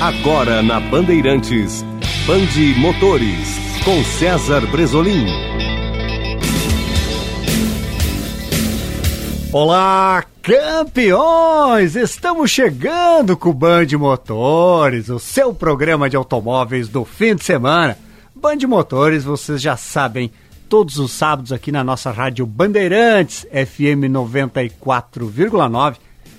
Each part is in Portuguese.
Agora na Bandeirantes, Bande Motores, com César Bresolim. Olá, campeões! Estamos chegando com o Band Motores, o seu programa de automóveis do fim de semana. Band Motores, vocês já sabem, todos os sábados aqui na nossa rádio Bandeirantes, FM 94,9,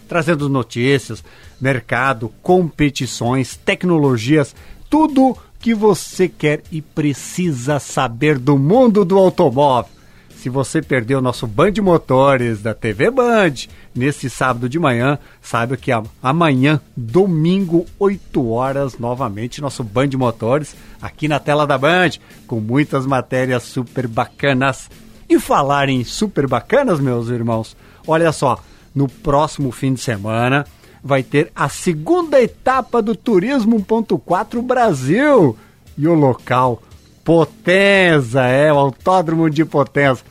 trazendo notícias, mercado, competições, tecnologias, tudo que você quer e precisa saber do mundo do automóvel. Se você perdeu o nosso Band Motores da TV Band nesse sábado de manhã, saiba que amanhã, domingo, 8 horas, novamente, nosso Band Motores aqui na tela da Band, com muitas matérias super bacanas. E falar em super bacanas, meus irmãos, olha só, no próximo fim de semana vai ter a segunda etapa do Turismo.4 Brasil. E o local, Potenza, é o Autódromo de Potenza.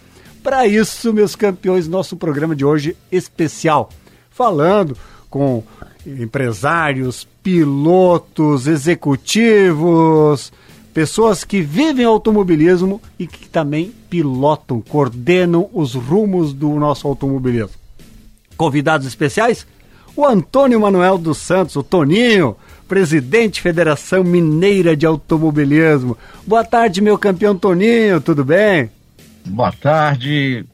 Para isso, meus campeões, nosso programa de hoje especial, falando com empresários, pilotos, executivos, pessoas que vivem automobilismo e que também pilotam, coordenam os rumos do nosso automobilismo. Convidados especiais? O Antônio Manuel dos Santos, o Toninho, presidente Federação Mineira de Automobilismo. Boa tarde, meu campeão Toninho, tudo bem? Boa tarde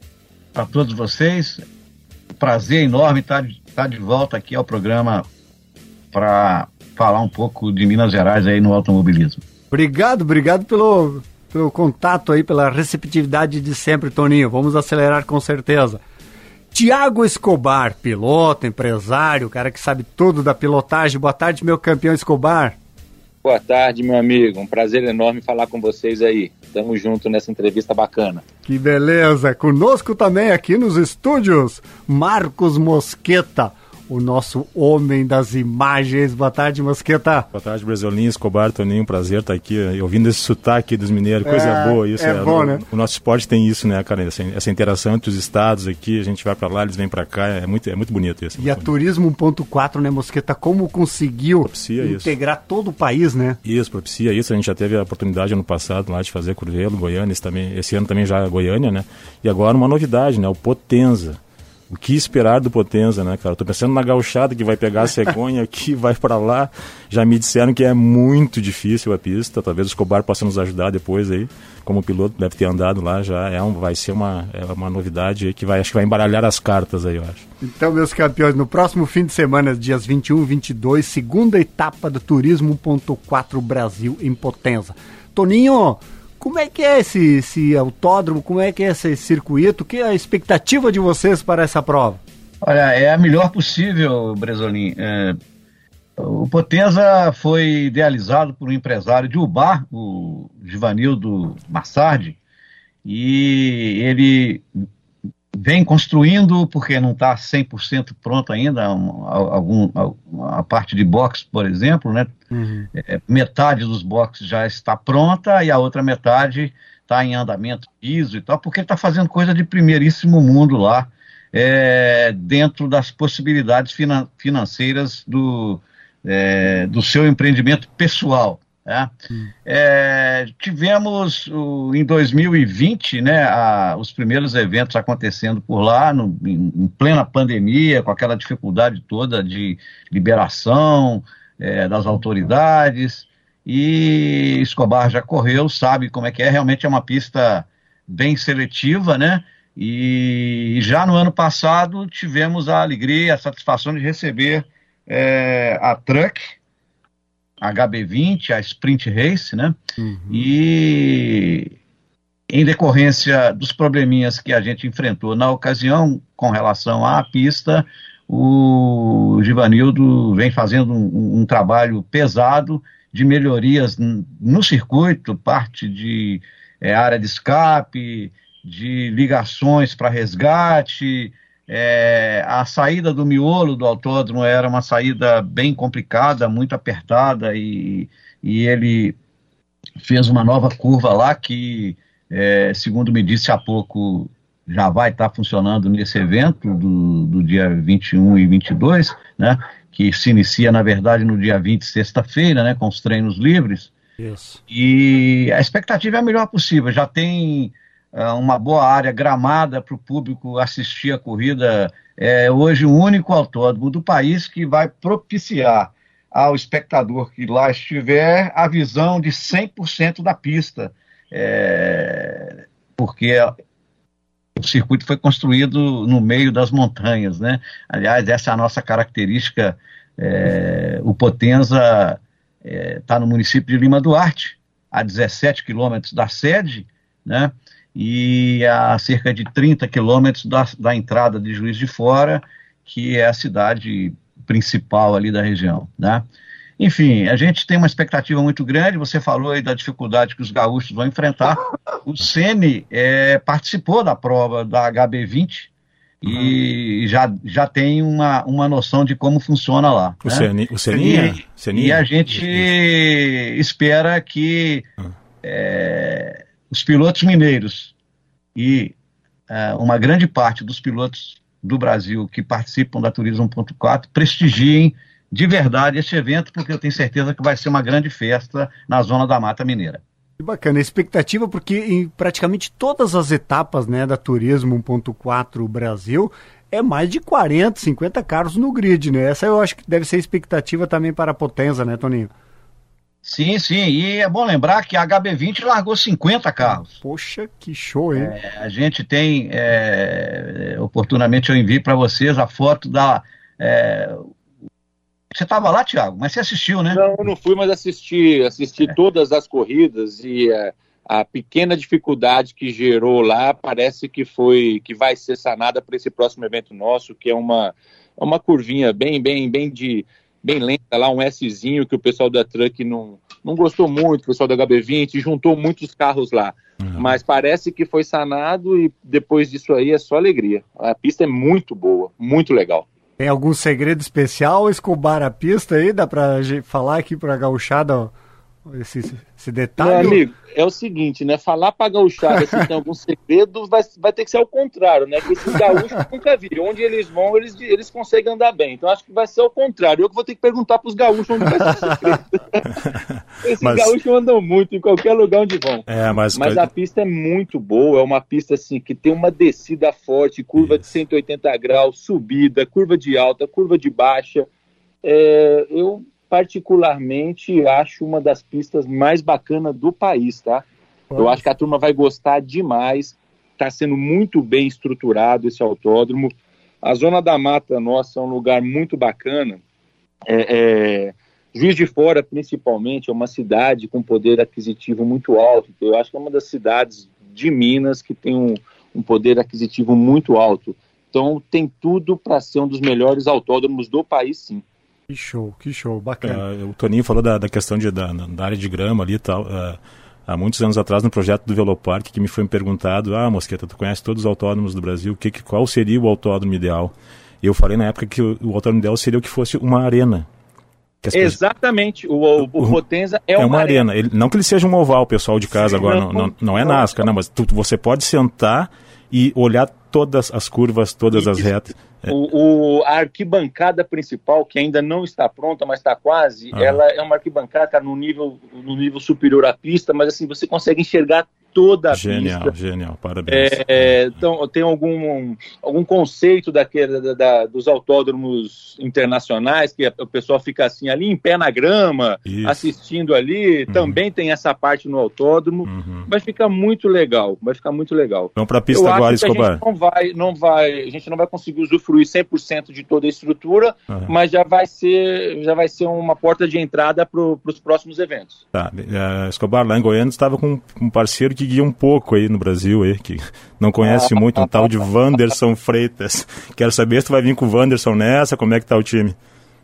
para todos vocês. Prazer enorme estar de, estar de volta aqui ao programa para falar um pouco de Minas Gerais aí no automobilismo. Obrigado, obrigado pelo, pelo contato aí, pela receptividade de sempre, Toninho. Vamos acelerar com certeza. Tiago Escobar, piloto, empresário, cara que sabe tudo da pilotagem. Boa tarde, meu campeão Escobar. Boa tarde, meu amigo. Um prazer enorme falar com vocês aí. Tamo junto nessa entrevista bacana. Que beleza! Conosco também aqui nos estúdios, Marcos Mosqueta, o nosso homem das imagens. Boa tarde, Mosqueta. Boa tarde, Brasolinho, Escobar, Toninho, prazer estar aqui ouvindo esse sotaque dos mineiros, coisa é, boa isso. É, é bom, o, né? O nosso esporte tem isso, né, cara, essa, essa, interação entre os estados aqui, a gente vai para lá, eles vêm para cá, é muito, é muito bonito isso. E a Turismo 1.4, né, Mosqueta, como conseguiu propicia integrar isso. todo o país, né? Isso, propicia isso, a gente já teve a oportunidade ano passado lá de fazer Curvelo, Goiânia, esse, também, esse ano também já é Goiânia, né, e agora uma novidade, né, o Potenza, o que esperar do Potenza, né, cara? Tô pensando na gauchada que vai pegar a cegonha aqui, vai para lá. Já me disseram que é muito difícil a pista. Talvez o Escobar possa nos ajudar depois aí. Como piloto deve ter andado lá, já é um, vai ser uma, é uma novidade que vai, acho que vai embaralhar as cartas aí, eu acho. Então, meus campeões, no próximo fim de semana, dias 21 e 22, segunda etapa do Turismo 1.4 Brasil em Potenza. Toninho, como é que é esse, esse autódromo? Como é que é esse circuito? Que é a expectativa de vocês para essa prova? Olha, é a melhor possível, Bresolim. É, o Potenza foi idealizado por um empresário de Ubar, o Givanildo Massardi, e ele vem construindo, porque não está 100% pronto ainda, um, algum, a parte de box, por exemplo, né? Uhum. É, metade dos boxes já está pronta e a outra metade está em andamento piso e tal, porque ele está fazendo coisa de primeiríssimo mundo lá, é, dentro das possibilidades finan financeiras do, é, do seu empreendimento pessoal. É. É, tivemos o, em 2020 né, a, os primeiros eventos acontecendo por lá, no, em, em, plena pandemia, com aquela dificuldade toda de liberação é, das autoridades. E Escobar já correu, sabe como é que é, realmente é uma pista bem seletiva, né? E já no ano passado tivemos a alegria, a satisfação de receber é, a Truck, HB20, a Sprint Race, né? Uhum. E em decorrência dos probleminhas que a gente enfrentou na ocasião com relação à pista, o Givanildo vem fazendo um, um trabalho pesado de melhorias no circuito, parte de é, área de escape, de ligações para resgate, é, a saída do miolo do autódromo era uma saída bem complicada, muito apertada, e, e ele fez uma nova curva lá que, é, segundo me disse há pouco, já vai estar funcionando nesse evento do, do dia 21 e 22, né? que se inicia, na verdade, no dia 20, sexta-feira, né, com os treinos livres. Isso. E a expectativa é a melhor possível. Já tem uma boa área gramada para o público assistir a corrida. É hoje o único autódromo do país que vai propiciar ao espectador que lá estiver a visão de 100% da pista. É, porque o circuito foi construído no meio das montanhas, né? Aliás, essa é a nossa característica. É, o Potenza está é, tá no município de Lima Duarte, a 17 quilômetros da sede, né? E a cerca de 30 quilômetros da, da entrada de Juiz de Fora, que é a cidade principal ali da região, né? Enfim, a gente tem uma expectativa muito grande. Você falou aí da dificuldade que os gaúchos vão enfrentar. O Sene é, participou da prova da HB20 e uhum. já, já tem uma, uma noção de como funciona lá. O, né? Sene, o Seninha, e, Seninha? E a gente espera que uhum. é, os pilotos mineiros e é, uma grande parte dos pilotos do Brasil que participam da Turismo 1.4 prestigiem de verdade esse evento, porque eu tenho certeza que vai ser uma grande festa na zona da Mata Mineira. Que bacana, expectativa porque em praticamente todas as etapas né, da Turismo 1.4 Brasil é mais de 40, 50 carros no grid, né? Essa eu acho que deve ser expectativa também para a Potenza, né, Toninho? Sim, sim, e é bom lembrar que a HB20 largou 50 carros. Poxa, que show, hein? É, a gente tem, é, oportunamente eu envio para vocês a foto da, é, você estava lá, Thiago, mas você assistiu, né? Não, eu não fui, mas assisti, assisti é. todas as corridas e a, a, pequena dificuldade que gerou lá parece que foi que vai ser sanada para esse próximo evento nosso, que é uma, uma curvinha bem, bem, bem de bem lenta lá, um Szinho que o pessoal da Truck não, não gostou muito, o pessoal da HB20 juntou muitos carros lá. Uhum. Mas parece que foi sanado e depois disso aí é só alegria. A pista é muito boa, muito legal. Tem algum segredo especial, Escobar a pista aí? Dá pra falar aqui pra gauchada esse, esse detalhe? Meu amigo, é o seguinte, né? Falar pra gauchada se tem algum segredo vai, vai ter que ser ao contrário, né? Que esses gaúchos nunca viram. Onde eles vão, eles, eles conseguem andar bem. Então acho que vai ser ao contrário. Eu que vou ter que perguntar pros gaúchos onde vai ser o segredo. esses mas... gaúchos andam muito em qualquer lugar onde vão. É, mas mas a pista é muito boa. É uma pista assim que tem uma descida forte, curva Isso. de 180 graus, subida, curva de alta, curva de baixa. É, eu particularmente acho uma das pistas mais bacanas do país, tá? Eu acho que a turma vai gostar demais. Está sendo muito bem estruturado esse autódromo. A Zona da Mata nossa é um lugar muito bacana. É, é, Juiz de Fora, principalmente, é uma cidade com poder aquisitivo muito alto. Eu acho que é uma das cidades de Minas que tem um, um poder aquisitivo muito alto. Então, tem tudo para ser um dos melhores autódromos do país, sim. Que show, que show, bacana. Uh, o Toninho falou da, da questão de, da, da, área de grama ali e tal. Uh, há muitos anos atrás, no projeto do Velopark, que me foi perguntado, ah, Mosqueta, tu conhece todos os autódromos do Brasil, que, qual seria o autódromo ideal? Eu falei na época que o, o autódromo ideal seria o que fosse uma arena. Exatamente, o, o, o, Potenza é, é uma, uma arena. arena. Ele, não que ele seja um oval, pessoal de casa Sim, agora, não, não, não, é NASCAR, não, mas tu, você pode sentar e olhar todas as curvas, todas as retas. O, o, a arquibancada principal, que ainda não está pronta, mas está quase, ah. ela é uma arquibancada no nível, no nível superior à pista, mas assim, você consegue enxergar toda a genial, pista. Genial, genial, parabéns. É, é, então, tem algum, algum conceito daquele, da, da, dos autódromos internacionais, que o pessoal fica assim, ali em pé na grama, Isso. assistindo ali, uhum. também tem essa parte no autódromo, uhum. vai ficar muito legal, vai ficar muito legal. Vamos para a pista Eu agora, Escobar. Não vai, não vai, a gente não vai conseguir usufruir 100% de toda a estrutura, uhum. mas já vai ser, já vai ser uma porta de entrada para os próximos eventos. Tá, uh, Escobar, lá em Goiânia, estava com um parceiro que guia um pouco aí no Brasil, aí, que não conhece ah. muito, um tal de Wanderson Freitas. Quero saber se tu vai vir com o Wanderson nessa, como é que tá o time?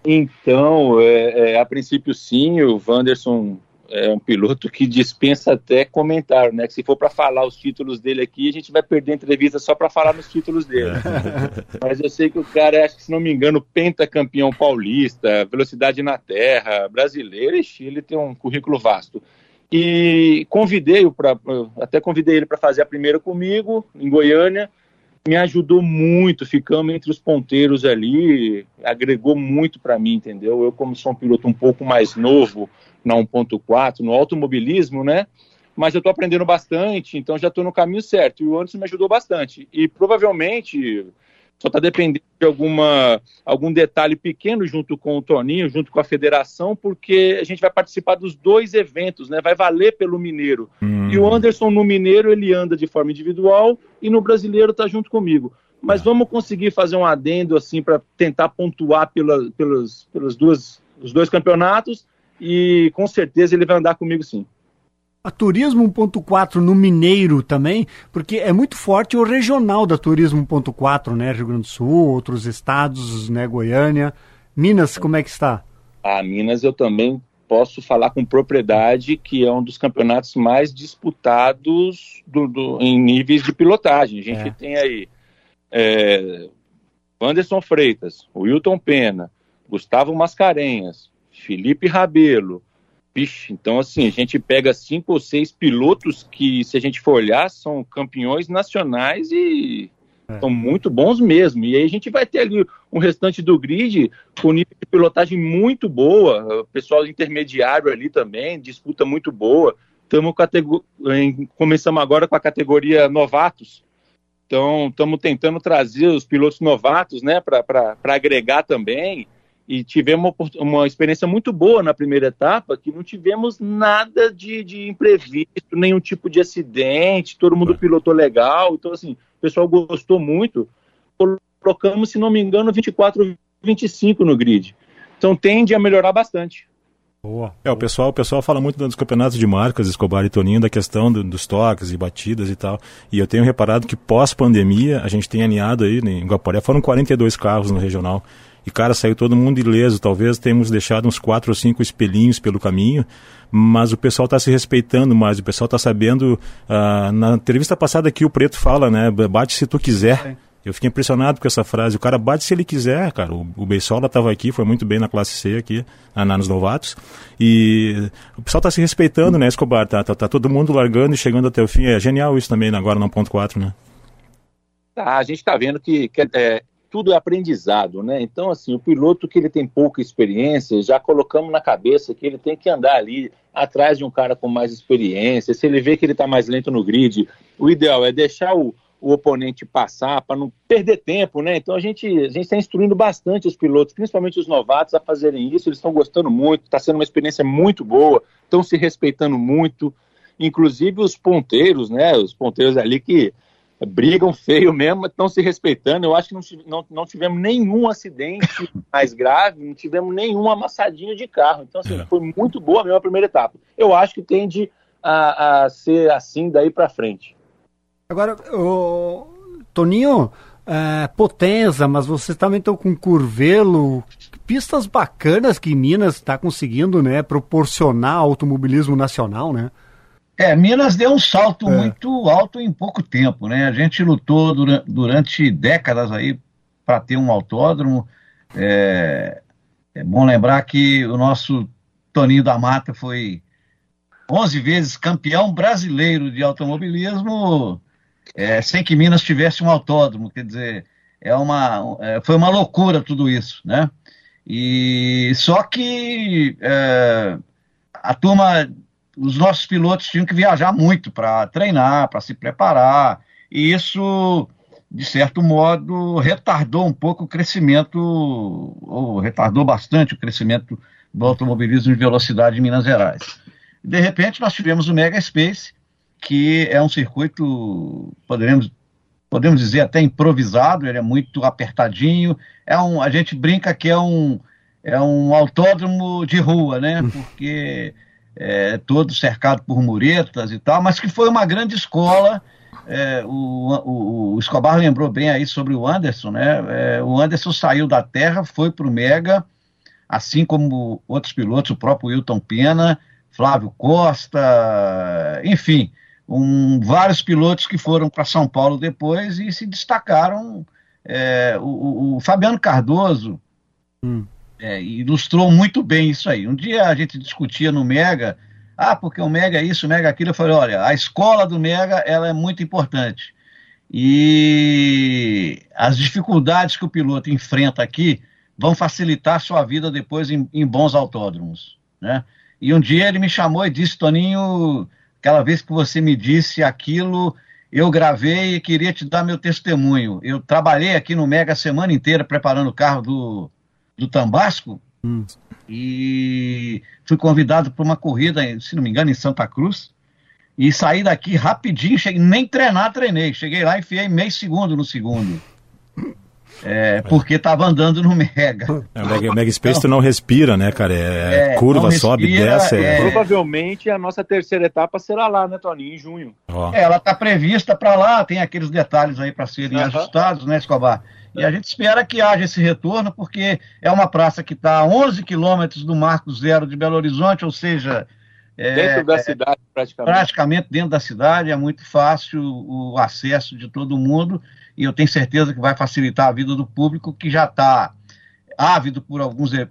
Então, é, é, a princípio sim, o Wanderson é um piloto que dispensa até comentário, né? Que se for para falar os títulos dele aqui, a gente vai perder a entrevista só para falar nos títulos dele. Mas eu sei que o cara é, acho que se não me engano, pentacampeão paulista, velocidade na terra, brasileiro, e ele tem um currículo vasto. E convidei-o para, até convidei ele para fazer a primeira comigo em Goiânia. me ajudou muito, ficamos entre os ponteiros ali, agregou muito para mim, entendeu? Eu, como sou um piloto um pouco mais novo na 1.4, no automobilismo, né? Mas eu estou aprendendo bastante, então já estou no caminho certo. E o Anderson me ajudou bastante. E provavelmente só está dependendo de alguma, algum detalhe pequeno junto com o Toninho, junto com a federação, porque a gente vai participar dos dois eventos, né? Vai valer pelo Mineiro. Hum. E o Anderson no Mineiro ele anda de forma individual e no Brasileiro está junto comigo. Mas é. vamos conseguir fazer um adendo assim para tentar pontuar pela, pelas, pelas duas, os dois campeonatos e com certeza ele vai andar comigo sim. A Turismo 1.4 no Mineiro também, porque é muito forte o regional da Turismo 1.4, né? Rio Grande do Sul, outros estados, né? Goiânia. Minas, como é que está? A Minas eu também posso falar com propriedade que é um dos campeonatos mais disputados do, do, em níveis de pilotagem. A gente é. tem aí é, Anderson Freitas, Wilton Pena, Gustavo Mascarenhas, Felipe Rabelo, Vixe, então assim, a gente pega cinco ou seis pilotos que, se a gente for olhar, são campeões nacionais e é. são muito bons mesmo. E aí a gente vai ter ali um restante do grid com nível de pilotagem muito boa, o pessoal intermediário ali também, disputa muito boa. Estamos começamos agora com a categoria novatos. Então, estamos tentando trazer os pilotos novatos, né, para agregar também e tivemos uma, uma, experiência muito boa na primeira etapa, que não tivemos nada de, de imprevisto, nenhum tipo de acidente, todo mundo pilotou legal, então assim, o pessoal gostou muito. Colocamos, se não me engano, 24, 25 no grid. Então tende a melhorar bastante. Boa. É, o pessoal, o pessoal fala muito dos campeonatos de marcas, Escobar e Toninho, da questão do, dos toques e batidas e tal. E eu tenho reparado que pós-pandemia, a gente tem aninhado aí, em Guaporé, foram 42 carros no regional. E, cara, saiu todo mundo ileso. Talvez tenhamos deixado uns quatro ou cinco espelhinhos pelo caminho, mas o pessoal está se respeitando mais, o pessoal está sabendo. Uh, na entrevista passada aqui o Preto fala, né? Bate se tu quiser. É. Eu fiquei impressionado com essa frase. O cara bate se ele quiser, cara. O, o Beisola estava aqui, foi muito bem na classe C aqui, na, nos novatos. E o pessoal está se respeitando, né, Escobar? Tá, tá, tá, todo mundo largando e chegando até o fim. É genial isso também, agora no ponto 4, né? Tá, a gente está vendo que, que é, tudo é aprendizado, né? Então, assim, o piloto que ele tem pouca experiência, já colocamos na cabeça que ele tem que andar ali atrás de um cara com mais experiência. Se ele vê que ele está mais lento no grid, o ideal é deixar o, o oponente passar para não perder tempo, né? Então a gente a gente está instruindo bastante os pilotos, principalmente os novatos, a fazerem isso. Eles estão gostando muito, está sendo uma experiência muito boa, estão se respeitando muito. Inclusive os ponteiros, né? Os ponteiros ali que brigam feio mesmo, estão se respeitando. Eu acho que não, não, não tivemos nenhum acidente mais grave, não tivemos nenhum amassadinho de carro. Então, assim, é. foi muito boa mesmo a primeira etapa. Eu acho que tende a, a ser assim daí para frente. Agora, o Toninho, é, Potenza, mas vocês também estão com Curvelo, pistas bacanas que Minas está conseguindo, né, proporcionar ao automobilismo nacional, né? É, Minas deu um salto é. muito alto em pouco tempo, né? A gente lutou durante, durante décadas aí para ter um autódromo. É, é, bom lembrar que o nosso Toninho da Mata foi 11 vezes campeão brasileiro de automobilismo, é, sem que Minas tivesse um autódromo. Quer dizer, é uma, é, foi uma loucura tudo isso, né? E só que é, a turma os nossos pilotos tinham que viajar muito para treinar, para se preparar, e isso, de certo modo, retardou um pouco o crescimento, ou retardou bastante o crescimento do automobilismo de velocidade em Minas Gerais. De repente, nós tivemos o Mega Space, que é um circuito, poderemos, podemos dizer até improvisado, ele é muito apertadinho, é um, a gente brinca que é um, é um autódromo de rua, né? Porque é, todo cercado por muretas e tal, mas que foi uma grande escola. É, o, o, o, Escobar lembrou bem aí sobre o Anderson, né? É, o Anderson saiu da Terra, foi para o Mega, assim como outros pilotos, o próprio Wilton Pena, Flávio Costa, enfim, um, vários pilotos que foram para São Paulo depois e se destacaram. É, o, o, Fabiano Cardoso, hum é, ilustrou muito bem isso aí. Um dia a gente discutia no Mega, ah, porque o Mega é isso, o Mega é aquilo. Eu falei, olha, a escola do Mega ela é muito importante. E as dificuldades que o piloto enfrenta aqui vão facilitar sua vida depois em, em bons autódromos. Né? E um dia ele me chamou e disse, Toninho, aquela vez que você me disse aquilo, eu gravei e queria te dar meu testemunho. Eu trabalhei aqui no Mega a semana inteira preparando o carro do, do Tambasco hum. e fui convidado para uma corrida, se não me engano, em Santa Cruz e saí daqui rapidinho, cheguei, nem treinar, treinei. Cheguei lá e enfiei meio segundo no segundo. É, porque estava andando no Mega. É, o Mega, Mega Space então, tu não respira, né, cara? É, é curva, respira, sobe, desce. É... Provavelmente a nossa terceira etapa será lá, né, Tony? Em junho. Oh. ela está prevista para lá, tem aqueles detalhes aí para serem uhum. ajustados, né, Escobar? E a gente espera que haja esse retorno, porque é uma praça que está a 11 quilômetros do Marco Zero de Belo Horizonte, ou seja, é, dentro da é, cidade, praticamente. Praticamente dentro da cidade, é muito fácil o acesso de todo mundo e eu tenho certeza que vai facilitar a vida do público que já está ávido por alguns é,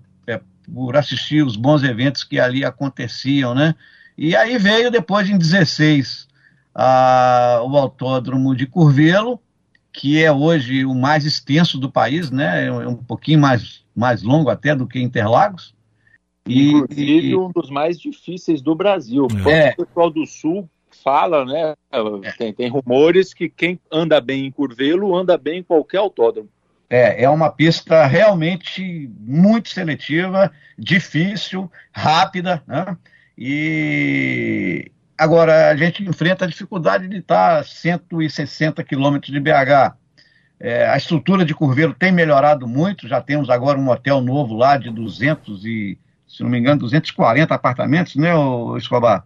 por assistir os bons eventos que ali aconteciam, né? E aí veio depois em 16 a, o autódromo de Curvelo, que é hoje o mais extenso do país, né? É um pouquinho mais, mais longo até do que Interlagos. Inclusive e, um dos mais difíceis do Brasil. É. O pessoal do Sul fala, né? É. Tem, tem rumores que quem anda bem em Curvelo anda bem em qualquer autódromo. É, é uma pista realmente muito seletiva, difícil, rápida, né? E agora a gente enfrenta a dificuldade de estar a 160 quilômetros de BH. É, a estrutura de Curveiro tem melhorado muito, já temos agora um hotel novo lá de 200 e se não me engano, 240 apartamentos, né, Escobar?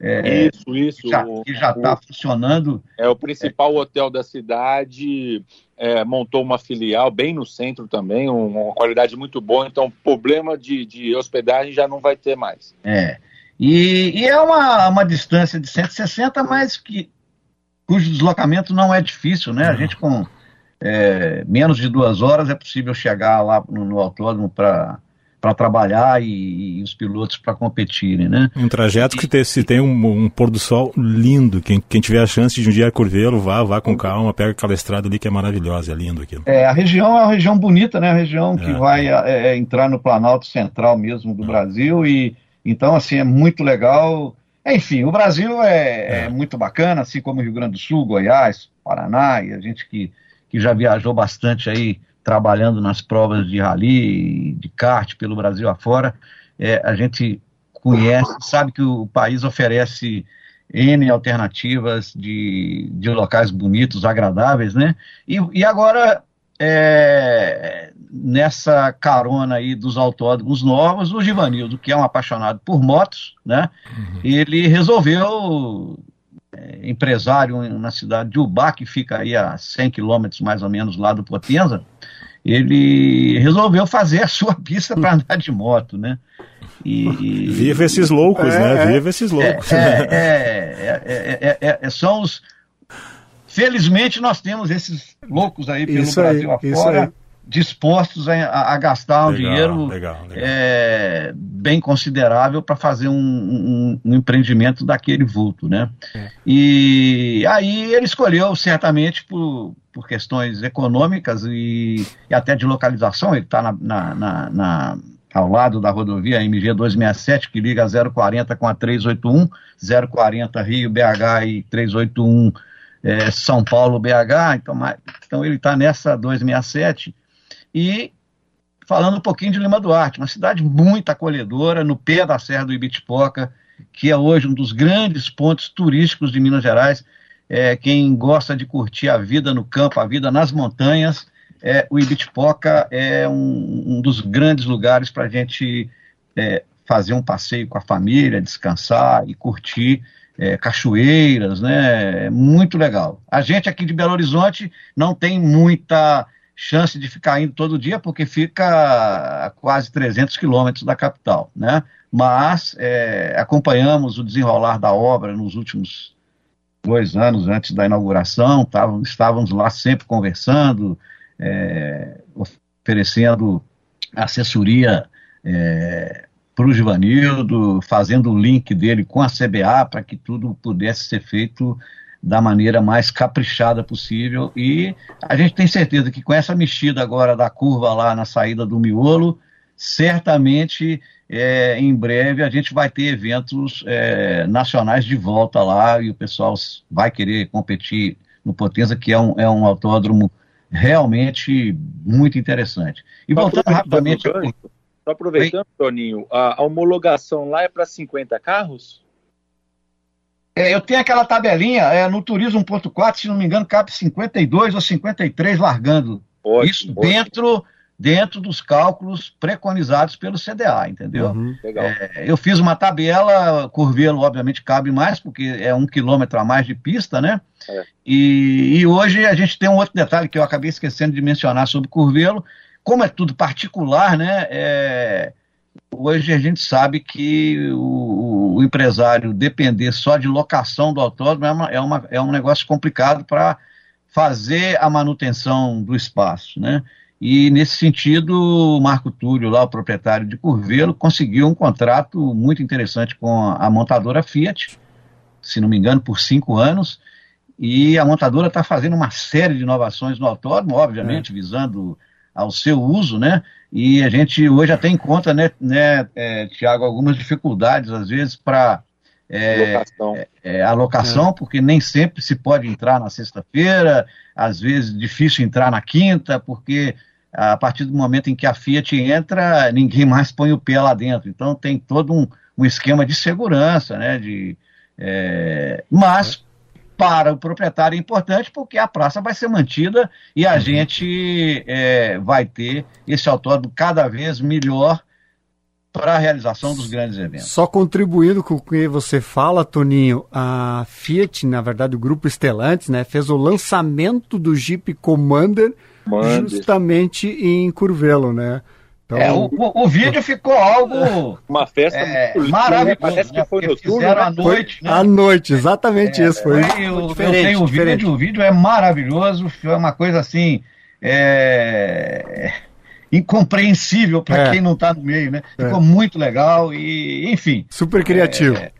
É, isso, isso. Que já está funcionando. É o principal é, hotel da cidade, é, montou uma filial bem no centro também, uma qualidade muito boa, então problema de, de hospedagem já não vai ter mais. É. E, e, é uma, uma distância de 160, mas que, cujo deslocamento não é difícil, né? A gente com é, menos de duas horas é possível chegar lá no, no autódromo para para trabalhar e, e, os pilotos para competirem, né? Um trajeto que tem, se tem um, um, pôr do sol lindo. Quem, quem tiver a chance de um dia curvê-lo, vá, vá com calma, pega aquela estrada ali que é maravilhosa, é lindo aquilo. É, a região é uma região bonita, né? A região que é. vai é, é, entrar no Planalto Central mesmo do é. Brasil e então assim é muito legal. Enfim, o Brasil é, é, muito bacana, assim como o Rio Grande do Sul, Goiás, Paraná e a gente que, que já viajou bastante aí trabalhando nas provas de rally, de kart pelo Brasil afora, é, a gente conhece, sabe que o país oferece N alternativas de, de locais bonitos, agradáveis, né? E, e agora, é, nessa carona aí dos autódromos novos, o Givanildo, que é um apaixonado por motos, né? Uhum. Ele resolveu é, empresário na cidade de Ubá, que fica aí a 100 quilômetros mais ou menos lá do Potenza, ele resolveu fazer a sua pista para andar de moto, né? E, Viva esses loucos, né? é, né? Viva esses loucos. É, é, é, é, são os. Felizmente nós temos esses loucos aí pelo isso Brasil aí, afora dispostos a, a gastar um legal, dinheiro legal, legal. É, bem considerável para fazer um, um, um, empreendimento daquele vulto, né? É. E aí ele escolheu certamente por, por questões econômicas e, e até de localização, ele está na, na, na, na, ao lado da rodovia MG 267, que liga a 040 com a 381, 040 Rio, BH e 381 é, São Paulo, BH, então, então ele está nessa 267 e falando um pouquinho de Lima Duarte, uma cidade muito acolhedora, no pé da Serra do Ibitipoca, que é hoje um dos grandes pontos turísticos de Minas Gerais. É, quem gosta de curtir a vida no campo, a vida nas montanhas, é, o Ibitipoca é um, um dos grandes lugares para a gente é, fazer um passeio com a família, descansar e curtir é, cachoeiras, né? É muito legal. A gente aqui de Belo Horizonte não tem muita chance de ficar indo todo dia, porque fica a quase 300 quilômetros da capital, né? Mas é, acompanhamos o desenrolar da obra nos últimos dois anos antes da inauguração, estávamos lá sempre conversando, é, oferecendo assessoria é, para o Givanildo, fazendo o link dele com a CBA para que tudo pudesse ser feito da maneira mais caprichada possível. E a gente tem certeza que com essa mexida agora da curva lá na saída do miolo, certamente é, em breve a gente vai ter eventos é, nacionais de volta lá e o pessoal vai querer competir no Potenza, que é um, é um autódromo realmente muito interessante. E voltando rapidamente. Só aproveitando, Toninho, a, a homologação lá é para 50 carros? É, eu tenho aquela tabelinha, é, no Turismo 1.4, se não me engano, cabe 52 ou 53 largando. Ótimo, Isso ótimo. dentro dentro dos cálculos preconizados pelo CDA, entendeu? Uhum, é, eu fiz uma tabela, Curvelo obviamente cabe mais, porque é um quilômetro a mais de pista, né? É. E, e, hoje a gente tem um outro detalhe que eu acabei esquecendo de mencionar sobre Curvelo, como é tudo particular, né? É, hoje a gente sabe que o, o, empresário depender só de locação do autódromo é, uma, é, uma, é um negócio complicado para fazer a manutenção do espaço, né? E, nesse sentido, o Marco Túlio, lá, o proprietário de Curvelo, conseguiu um contrato muito interessante com a montadora Fiat, se não me engano, por cinco anos. E a montadora está fazendo uma série de inovações no autódromo, obviamente, é. visando ao seu uso, né? E a gente hoje até encontra, né, né é, Tiago, algumas dificuldades, às vezes, para é, alocação, é, é, alocação é. porque nem sempre se pode entrar na sexta-feira, às vezes difícil entrar na quinta, porque a partir do momento em que a Fiat entra, ninguém mais põe o pé lá dentro. Então tem todo um, um esquema de segurança, né? De, é, mas para o proprietário é importante porque a praça vai ser mantida e a uhum. gente é, vai ter esse autódromo cada vez melhor para a realização dos grandes eventos. Só contribuindo com o que você fala, Toninho, a Fiat, na verdade, o grupo Stellantis, né, fez o lançamento do Jeep Commander justamente em Curvelo, né? Então, é, o, o, vídeo ficou algo. Uma festa é, maravilhosa. Parece que foi no fizeram à noite. Né? À noite, exatamente é, isso. Foi, foi eu, eu tenho o vídeo, o vídeo é maravilhoso, foi uma coisa assim. É, incompreensível para é. quem não está no meio, né? É. Ficou muito legal e, enfim. Super criativo. É,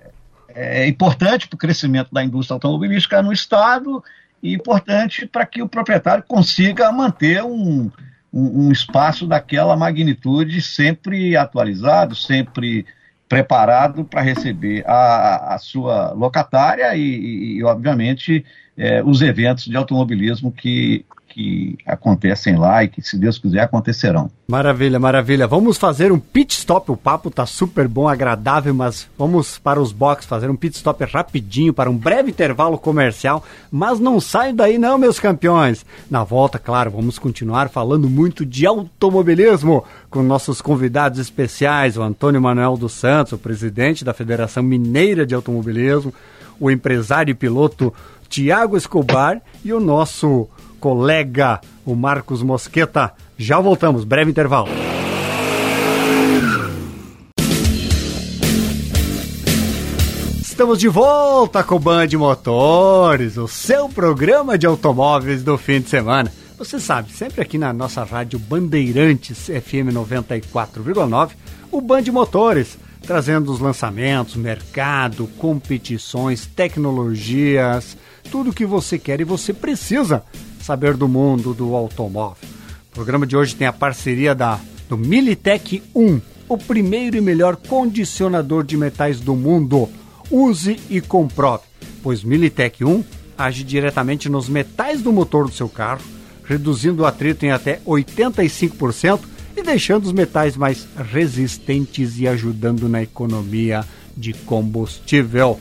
é importante para o crescimento da indústria automobilística no Estado e importante para que o proprietário consiga manter um, um, um, espaço daquela magnitude sempre atualizado, sempre preparado para receber a, a sua locatária e, e, obviamente, é, os eventos de automobilismo que que acontecem lá e que, se Deus quiser, acontecerão. Maravilha, maravilha. Vamos fazer um pit stop. O papo tá super bom, agradável, mas vamos para os boxes fazer um pit stop rapidinho para um breve intervalo comercial. Mas não sai daí, não, meus campeões. Na volta, claro, vamos continuar falando muito de automobilismo com nossos convidados especiais, o Antônio Manuel dos Santos, o presidente da Federação Mineira de Automobilismo, o empresário e piloto Tiago Escobar e o nosso colega, o Marcos Mosqueta. Já voltamos, breve intervalo. Estamos de volta com o Band Motores, o seu programa de automóveis do fim de semana. Você sabe, sempre aqui na nossa rádio Bandeirantes FM 94,9, o Band Motores, trazendo os lançamentos, mercado, competições, tecnologias, tudo o que você quer e você precisa saber do mundo do automóvel. O programa de hoje tem a parceria da, do Militech 1, o primeiro e melhor condicionador de metais do mundo. Use e comprove, pois Militech 1 age diretamente nos metais do motor do seu carro, reduzindo o atrito em até 85% e deixando os metais mais resistentes e ajudando na economia de combustível.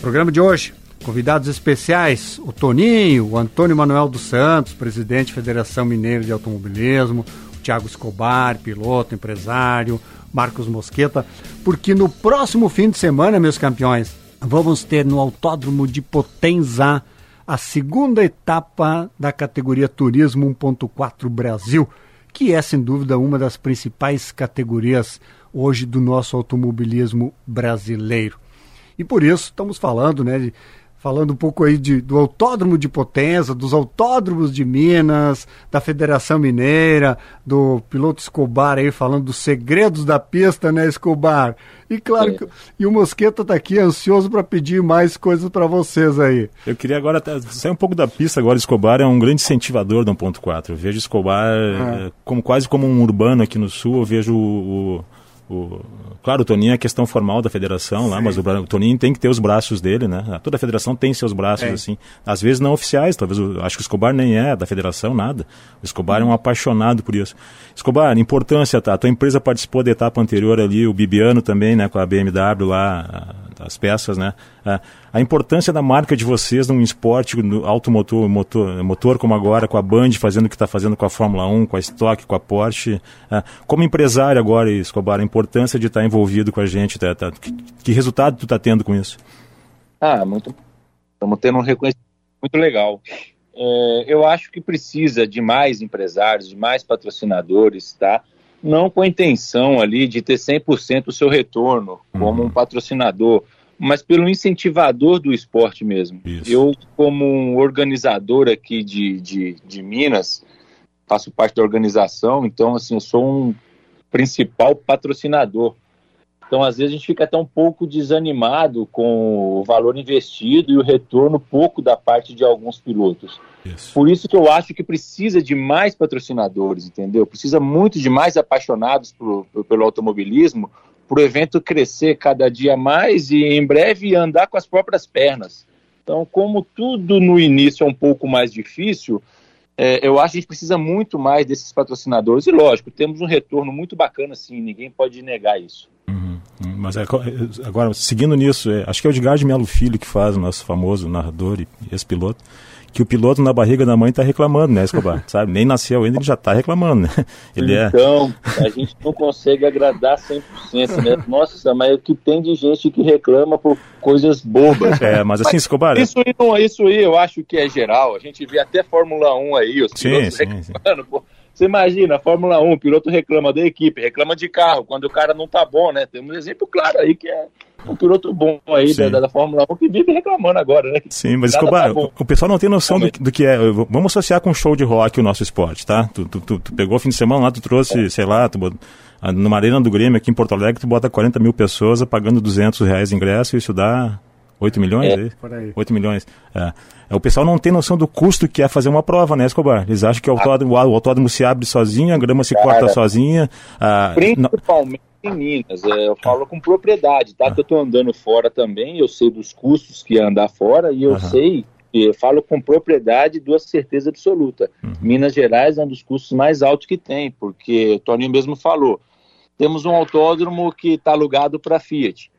programa de hoje, Convidados especiais, o Toninho, o Antônio Manuel dos Santos, presidente da Federação Mineira de Automobilismo, o Tiago Escobar, piloto, empresário, Marcos Mosqueta, porque no próximo fim de semana, meus campeões, vamos ter no Autódromo de Potenza a segunda etapa da categoria Turismo 1.4 Brasil, que é sem dúvida uma das principais categorias hoje do nosso automobilismo brasileiro. E por isso estamos falando né, de falando um pouco aí de, do Autódromo de Potenza, dos autódromos de Minas, da Federação Mineira, do piloto Escobar aí falando dos segredos da pista, né, Escobar? E claro, é. que, e o Mosqueta tá aqui ansioso para pedir mais coisas para vocês aí. Eu queria agora sair um pouco da pista agora, Escobar é um grande incentivador do 1.4. Eu vejo Escobar ah. como quase como um urbano aqui no sul, eu vejo o, o o, claro, o Toninho é questão formal da federação Sim. lá, mas o, o, Toninho tem que ter os braços dele, né? Toda a federação tem seus braços, é. assim. Às vezes não oficiais, talvez. acho que o Escobar nem é da federação, nada. O Escobar é um apaixonado por isso. Escobar, importância, tá? A tua empresa participou da etapa anterior ali, o Bibiano também, né? Com a BMW lá, as peças, né? A, a, importância da marca de vocês num esporte no automotor, motor, motor como agora, com a Band fazendo o que está fazendo com a Fórmula 1, com a Stock, com a Porsche. como empresário agora, Escobar, a importância de estar tá envolvido com a gente, tá, tá, que, que, resultado tu está tendo com isso? Ah, muito. Estamos tendo um reconhecimento muito legal. É, eu acho que precisa de mais empresários, de mais patrocinadores, tá? Não com a intenção ali de ter 100% o seu retorno como um uhum. patrocinador, mas pelo incentivador do esporte mesmo. Isso. Eu, como um organizador aqui de, de, de Minas, faço parte da organização, então, assim, eu sou um principal patrocinador. Então, às vezes, a gente fica até um pouco desanimado com o valor investido e o retorno pouco da parte de alguns pilotos. Isso. Por isso que eu acho que precisa de mais patrocinadores, entendeu? Precisa muito de mais apaixonados por, por, pelo automobilismo, para o evento crescer cada dia mais e, em breve, andar com as próprias pernas. Então, como tudo no início é um pouco mais difícil, é, eu acho que a gente precisa muito mais desses patrocinadores. E, lógico, temos um retorno muito bacana, sim, ninguém pode negar isso. Mas é, agora, seguindo nisso, é, acho que é o Edgar de Melo Filho que faz, o nosso famoso narrador e ex-piloto, que o piloto na barriga da mãe está reclamando, né, Escobar? Sabe? Nem nasceu ainda, ele já está reclamando, né? Ele é então, é... a gente não consegue agradar 100%, né? Nossa, mas o que tem de gente que reclama por coisas bobas. É, mas assim, Escobar... Isso aí, não, isso aí eu acho que é geral, a gente vê até Fórmula 1 aí, os pilotos sim, reclamando, sim. Você imagina, Fórmula 1, o piloto reclama da equipe, reclama de carro, quando o cara não tá bom, né? Tem um exemplo claro aí que é um piloto bom aí da, da, Fórmula 1 que vive reclamando agora, né? Sim, mas Escobar, tá o pessoal não tem noção do, do, que é. Vamos associar com show de rock o nosso esporte, tá? Tu, tu, tu, tu pegou o fim de semana lá, tu trouxe, é. sei lá, tu, numa arena do Grêmio aqui em Porto Alegre, tu bota 40 mil pessoas pagando 200 reais de ingresso e isso dá 8 milhões? É. Aí? Por aí. 8 milhões. É. é. O pessoal não tem noção do custo que é fazer uma prova, né, Escobar? Eles acham que o autódromo, o autódromo se abre sozinho, a grama se Cara, corta sozinha. Ah, principalmente. Em Minas. É, eu falo com propriedade, tá? Que eu estou andando fora também, eu sei dos custos que é andar fora e eu Aham. sei eu falo com propriedade e duas certeza absoluta. Uhum. Minas Gerais é um dos custos mais altos que tem, porque o Toninho mesmo falou. Temos um autódromo que está alugado para a Fiat.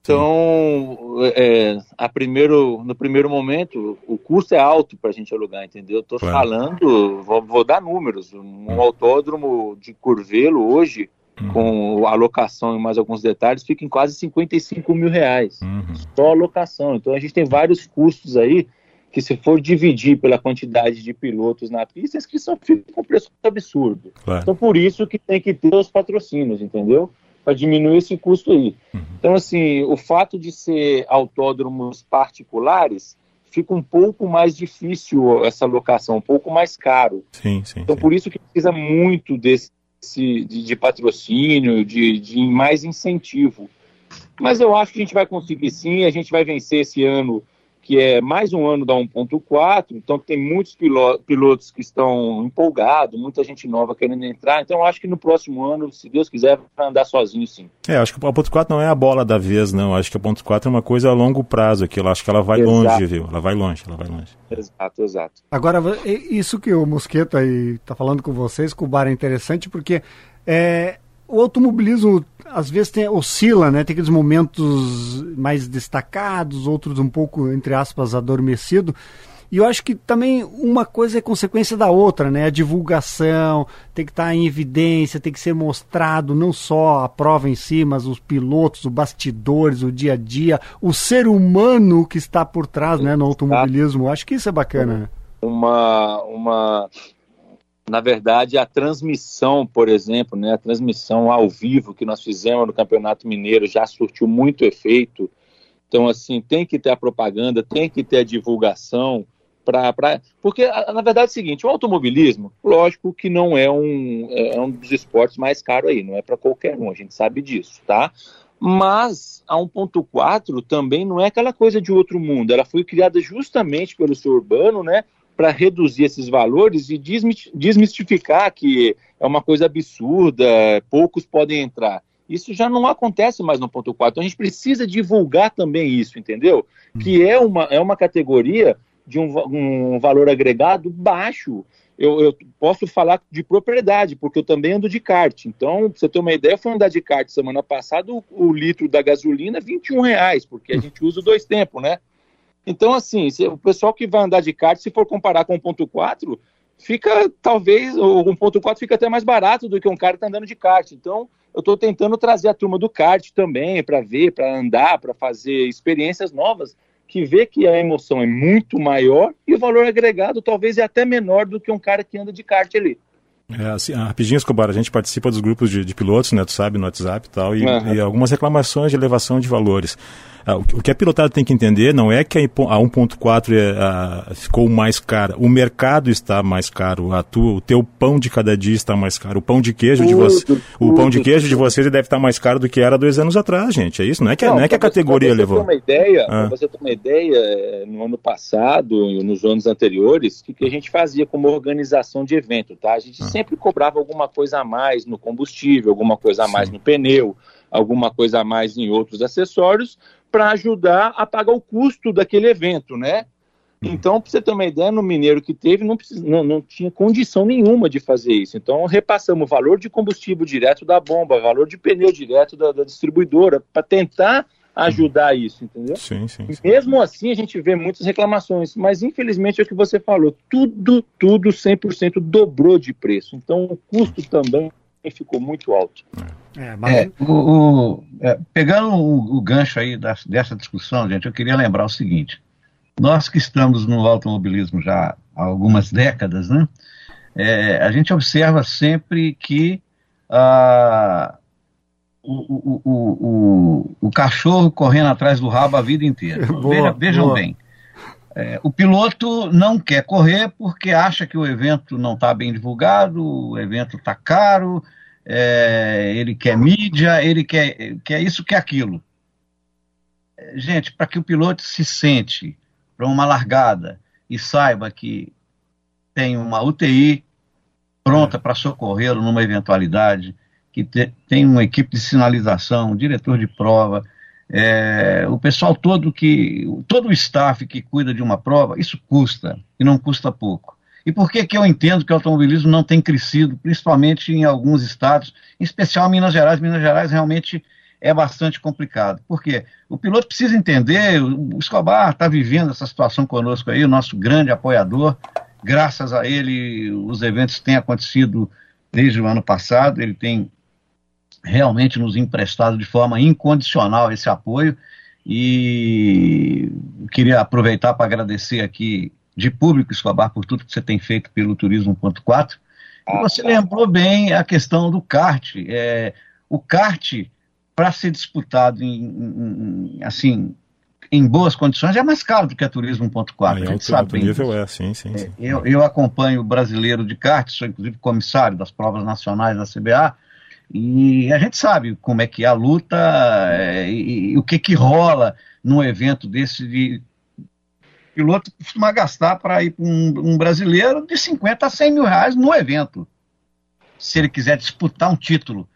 Então, é, a primeiro, no primeiro momento, o custo é alto para a gente alugar, entendeu? Estou claro. falando, vou, vou, dar números. Um hum. autódromo de Curvelo hoje, uhum. com a locação e mais alguns detalhes, fica em quase 55 mil reais. Uhum. Só a locação. Então, a gente tem vários custos aí que se for dividir pela quantidade de pilotos na pista, a inscrição fica com um preço absurdo. Claro. Então, por isso que tem que ter os patrocínios, entendeu? para diminuir esse custo aí. Uhum. Então, assim, o fato de ser autódromos particulares fica um pouco mais difícil essa locação, um pouco mais caro. Sim, sim. Então, sim. por isso que precisa muito desse de, de patrocínio, de, de mais incentivo. Mas eu acho que a gente vai conseguir sim, a gente vai vencer esse ano que é mais um ano da 1.4, então tem muitos pilotos que estão empolgados, muita gente nova querendo entrar, então eu acho que no próximo ano, se Deus quiser, vai andar sozinho sim. É, acho que a 1.4 não é a bola da vez, não, acho que a 1.4 é uma coisa a longo prazo aqui, eu acho que ela vai exato. longe, viu, ela vai longe, ela vai longe. Exato, exato. Agora, isso que o Mosqueta está falando com vocês, com o Bar é interessante, porque é, o automobilismo às vezes tem, oscila, né? Tem aqueles momentos mais destacados, outros um pouco, entre aspas, adormecido. E eu acho que também uma coisa é consequência da outra, né? A divulgação tem que estar em evidência, tem que ser mostrado não só a prova em si, mas os pilotos, os bastidores, o dia a dia, o ser humano que está por trás, né, no automobilismo. Eu acho que isso é bacana. Né? Uma, uma na verdade, a transmissão, por exemplo, né, a transmissão ao vivo que nós fizemos no Campeonato Mineiro já surtiu muito efeito. Então, assim, tem que ter a propaganda, tem que ter a divulgação, pra, pra... porque, na verdade, é o seguinte, o automobilismo, lógico que não é um, é um dos esportes mais caros aí, não é para qualquer um, a gente sabe disso, tá? Mas a 1.4 também não é aquela coisa de outro mundo, ela foi criada justamente pelo seu urbano, né, para reduzir esses valores e desmistificar que é uma coisa absurda, poucos podem entrar. Isso já não acontece mais no ponto 4. Então a gente precisa divulgar também isso, entendeu? Que é uma, é uma categoria de um, um valor agregado baixo. Eu, eu, posso falar de propriedade, porque eu também ando de kart. Então, pra você ter uma ideia, eu fui andar de kart semana passada, o, o litro da gasolina, 21 reais, porque a gente usa dois tempos, né? Então, assim, se, o pessoal que vai andar de kart, se for comparar com o ponto 4, fica, talvez, o 1.4 fica até mais barato do que um cara que está andando de kart. Então, eu estou tentando trazer a turma do kart também para ver, para andar, para fazer experiências novas, que vê que a emoção é muito maior e o valor agregado talvez é até menor do que um cara que anda de kart ali. É, assim, ah, rapidinho, Escobar, a gente participa dos grupos de, de pilotos, né, tu sabe, no WhatsApp e tal, e, uhum. e algumas reclamações de elevação de valores. Ah, o que a pilotada tem que entender não é que a 1.4 é, ficou mais cara, o mercado está mais caro, a tua, o teu pão de cada dia está mais caro, o pão de queijo tudo, de vocês, o pão de queijo de vocês deve estar mais caro do que era dois anos atrás, gente. É isso, não é que, não, não é que a categoria você levou. Uma ideia, ah. Pra você ter uma ideia, é, no ano passado e nos anos anteriores, o que, que a gente fazia como organização de evento, tá? A gente ah. sempre cobrava alguma coisa a mais no combustível, alguma coisa a mais Sim. no pneu, alguma coisa a mais em outros acessórios, para ajudar a pagar o custo daquele evento, né? Uhum. Então, para você ter uma ideia, no Mineiro que teve, não, precisa, não, não, tinha condição nenhuma de fazer isso. Então, repassamos o valor de combustível direto da bomba, valor de pneu direto da, da distribuidora, para tentar ajudar isso, entendeu? Sim, sim, sim, Mesmo assim, a gente vê muitas reclamações, mas infelizmente é o que você falou, tudo, tudo 100% dobrou de preço. Então, o custo também ficou muito alto. É, mas... é, o, o, é, pegando o, o, gancho aí das, dessa discussão, gente, eu queria lembrar o seguinte: nós que estamos no automobilismo já há algumas décadas, né, é, a gente observa sempre que ah, o, o, o, cachorro correndo atrás do rabo a vida inteira. Boa, Veja, vejam boa. bem. É, o piloto não quer correr porque acha que o evento não está bem divulgado, o evento está caro, é, ele quer mídia, ele quer, quer isso, quer aquilo. Gente, para que o piloto se sente para uma largada e saiba que tem uma UTI pronta para socorrê-lo numa eventualidade, que te, tem uma equipe de sinalização, um diretor de prova, é, o pessoal todo que, todo o staff que cuida de uma prova, isso custa, e não custa pouco. E por que, que eu entendo que o automobilismo não tem crescido, principalmente em alguns estados, em especial Minas Gerais? Minas Gerais realmente é bastante complicado. Por quê? O piloto precisa entender, o Escobar está vivendo essa situação conosco aí, o nosso grande apoiador. Graças a ele, os eventos têm acontecido desde o ano passado, ele tem realmente nos emprestado de forma incondicional esse apoio e queria aproveitar para agradecer aqui de público, Escobar, por tudo que você tem feito pelo Turismo.4. E ah, você tá. lembrou bem a questão do kart. É, o kart, para ser disputado em, em, assim, em boas condições, é mais caro do que a Turismo.4. a gente sabe nível é, sim, sim. É, sim. Eu, eu acompanho o brasileiro de kart, sou inclusive comissário das provas nacionais da CBA, e a gente sabe como é que é a luta é, e, e, o que que rola num evento desse de piloto costuma gastar para ir para um, um, brasileiro de 50 a 100 mil reais no evento, se ele quiser disputar um título.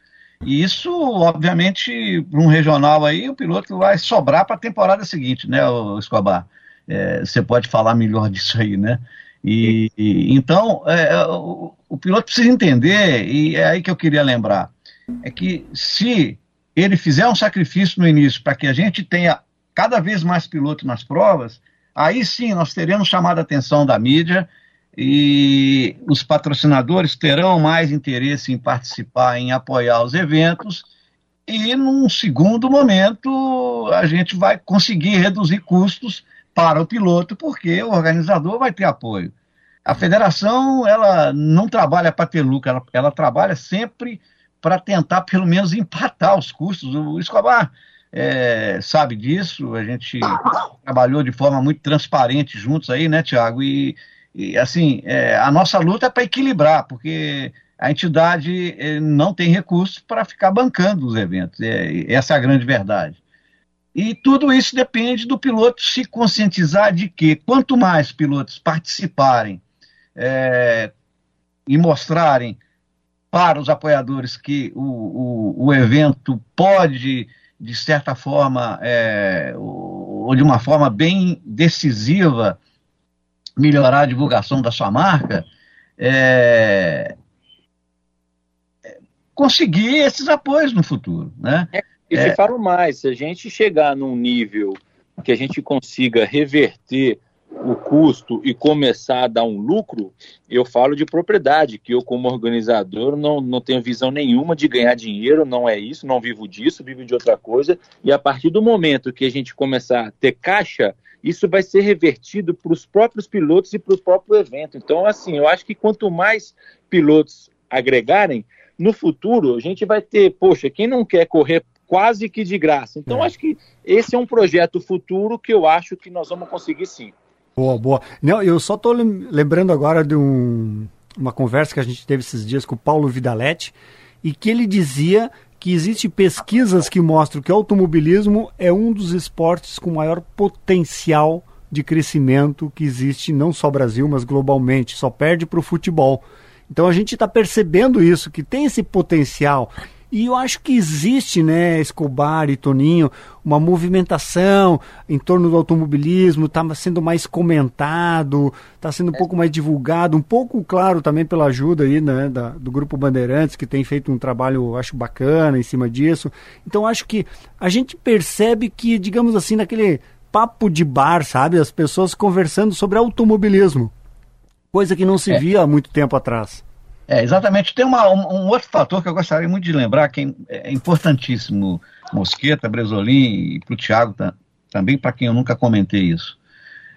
E isso, obviamente, para um regional aí, o piloto vai sobrar para a temporada seguinte, né, Escobar? É, você pode falar melhor disso aí, né? E, e então, é, é, o, o, piloto precisa entender, e é aí que eu queria lembrar, é que se ele fizer um sacrifício no início para que a gente tenha cada vez mais pilotos nas provas, Aí sim nós teremos chamado a atenção da mídia e os patrocinadores terão mais interesse em participar, em apoiar os eventos. E num segundo momento a gente vai conseguir reduzir custos para o piloto, porque o organizador vai ter apoio. A federação ela não trabalha para ter lucro, ela, ela trabalha sempre para tentar pelo menos empatar os custos. O Escobar é, sabe disso, a gente trabalhou de forma muito transparente juntos aí, né, Tiago? E, e, assim, é, a nossa luta é para equilibrar, porque a entidade é, não tem recursos para ficar bancando os eventos, é, essa é a grande verdade. E tudo isso depende do piloto se conscientizar de que quanto mais pilotos participarem é, e mostrarem para os apoiadores que o, o, o evento pode de certa forma, é, ou de uma forma bem decisiva, melhorar a divulgação da sua marca, é, conseguir esses apoios no futuro. Né? É, e te é, falo mais, se a gente chegar num nível que a gente consiga reverter o custo e começar a dar um lucro, eu falo de propriedade, que eu, como organizador, não, não tenho visão nenhuma de ganhar dinheiro, não é isso, não vivo disso, vivo de outra coisa. E a partir do momento que a gente começar a ter caixa, isso vai ser revertido para os próprios pilotos e para o próprio evento. Então, assim, eu acho que quanto mais pilotos agregarem, no futuro a gente vai ter, poxa, quem não quer correr quase que de graça? Então, é. acho que esse é um projeto futuro que eu acho que nós vamos conseguir sim. Boa, boa. Não, eu só estou lembrando agora de um, uma conversa que a gente teve esses dias com o Paulo Vidaletti e que ele dizia que existem pesquisas que mostram que o automobilismo é um dos esportes com maior potencial de crescimento que existe não só no Brasil, mas globalmente. Só perde para o futebol. Então a gente está percebendo isso, que tem esse potencial. E eu acho que existe, né, Escobar e Toninho, uma movimentação em torno do automobilismo, está sendo mais comentado, está sendo um pouco mais divulgado, um pouco, claro, também pela ajuda aí, né, da, do Grupo Bandeirantes, que tem feito um trabalho, acho, bacana em cima disso. Então, acho que a gente percebe que, digamos assim, naquele papo de bar, sabe, as pessoas conversando sobre automobilismo, coisa que não se é. via há muito tempo atrás. É, exatamente. Tem uma, um, um, outro fator que eu gostaria muito de lembrar, que é, é importantíssimo, Mosqueta, Bresolim e para o Tiago também, para quem eu nunca comentei isso.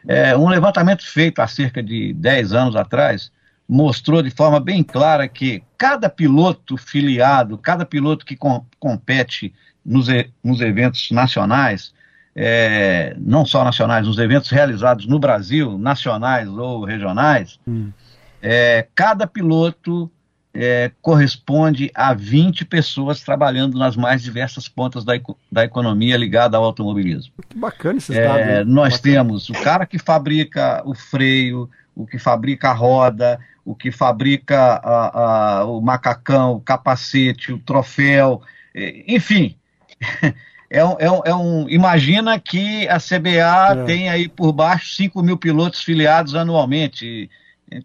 É, um levantamento feito há cerca de 10 anos atrás mostrou de forma bem clara que cada piloto filiado, cada piloto que com, compete nos, nos eventos nacionais, é, não só nacionais, nos eventos realizados no Brasil, nacionais ou regionais, hum é, cada piloto é, corresponde a 20 pessoas trabalhando nas mais diversas pontas da, da economia ligada ao automobilismo. Que bacana esses dados. É, nós bacana. temos o cara que fabrica o freio, o que fabrica a roda, o que fabrica a, a, o macacão, o capacete, o troféu, é, enfim. É um, é, um, é um, imagina que a CBA é. tem aí por baixo 5 mil pilotos filiados anualmente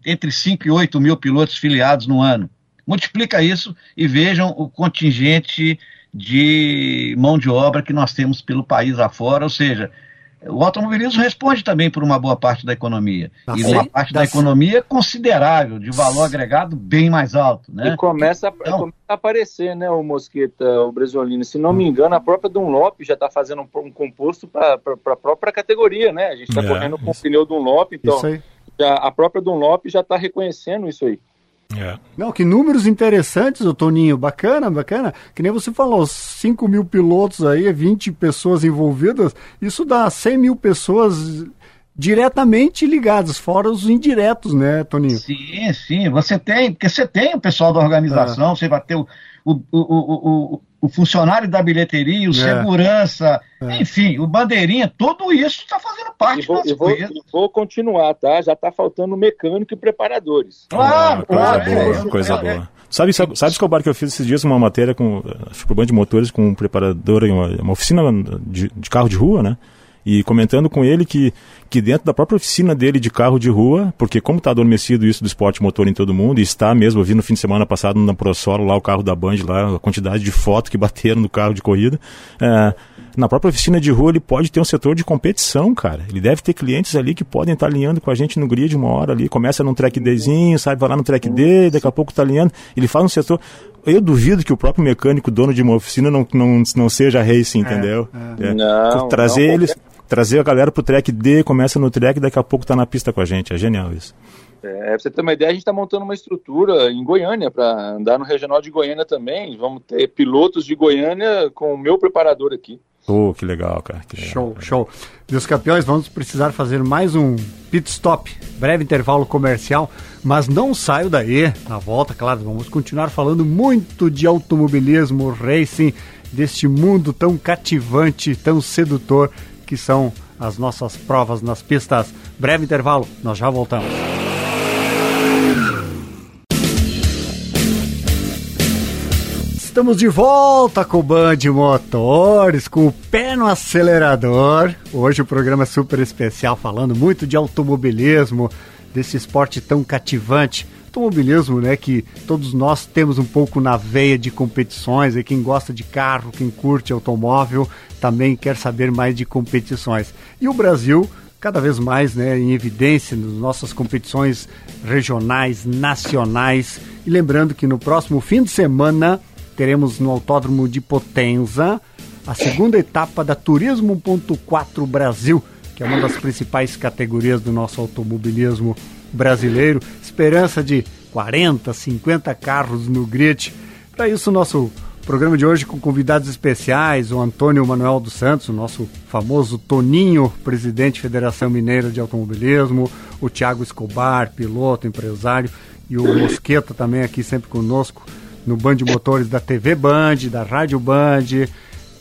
entre 5 e 8 mil pilotos filiados no ano. Multiplica isso e vejam o contingente de mão de obra que nós temos pelo país afora, ou seja, o automobilismo responde também por uma boa parte da economia. Tá e uma parte da economia considerável, de valor agregado bem mais alto. Né? E começa, a, então, começa a aparecer, né, o Mosqueta, o Bresolino. Se não me engano, a própria Dunlop já está fazendo um, um composto para a própria categoria, né? A gente está é, correndo com o pneu Dunlop, então já, a própria Dunlop já está reconhecendo isso aí. É. Não, que números interessantes, o Toninho. Bacana, bacana. Que nem você falou, 5 mil pilotos aí, 20 pessoas envolvidas. Isso dá 100 mil pessoas diretamente ligadas, fora os indiretos, né, Toninho? Sim, sim. Você tem, porque você tem o pessoal da organização, é. você vai ter o, o, o, o, o funcionário da bilheteria, o é. segurança, é. enfim, o bandeirinha, tudo isso está fazendo parte vou, das coisas. Vou, vou continuar, tá? Já está faltando mecânico e preparadores. Claro, ah, claro. Coisa boa, é, coisa é, boa. Sabe, sabe, sabe Escobar, que eu fiz esses dias uma matéria com, acho que o de motores com um preparador em uma, uma oficina de, de carro de rua, né? E comentando com ele que, que dentro da própria oficina dele de carro de rua, porque como está adormecido isso do esporte motor em todo mundo, e está mesmo, eu vi no fim de semana passado na ProSolo lá o carro da Band, lá a quantidade de fotos que bateram no carro de corrida, é, na própria oficina de rua ele pode ter um setor de competição, cara. Ele deve ter clientes ali que podem estar alinhando com a gente no grid uma hora ali, começa num track Dzinho, sai, vai lá no track D, daqui a pouco está alinhando, ele faz um setor eu duvido que o próprio mecânico, dono de uma oficina, não, não, não seja racing, é, entendeu? É. É. Não, trazer não, eles, trazer a galera pro track D, começa no track daqui a pouco tá na pista com a gente. É genial isso. É, pra você ter uma ideia, a gente está montando uma estrutura em Goiânia para andar no regional de Goiânia também. Vamos ter pilotos de Goiânia com o meu preparador aqui. Oh, que legal, cara. Que legal. Show, show. Meus campeões, vamos precisar fazer mais um pit stop, breve intervalo comercial, mas não saio daí. Na volta, claro, vamos continuar falando muito de automobilismo, racing, deste mundo tão cativante, tão sedutor que são as nossas provas nas pistas. Breve intervalo, nós já voltamos. Estamos de volta com o Band Motores, com o pé no acelerador. Hoje o programa é super especial, falando muito de automobilismo, desse esporte tão cativante. Automobilismo, né, que todos nós temos um pouco na veia de competições, e quem gosta de carro, quem curte automóvel, também quer saber mais de competições. E o Brasil cada vez mais né, em evidência nas nossas competições regionais, nacionais. E lembrando que no próximo fim de semana teremos no Autódromo de Potenza a segunda etapa da Turismo 1.4 Brasil, que é uma das principais categorias do nosso automobilismo brasileiro. Esperança de 40, 50 carros no grid. Para isso, nosso programa de hoje com convidados especiais, o Antônio Manuel dos Santos, o nosso famoso Toninho, presidente da Federação Mineira de Automobilismo, o Thiago Escobar, piloto, empresário, e o Mosqueta também aqui sempre conosco, no Band Motores da TV Band, da Rádio Band.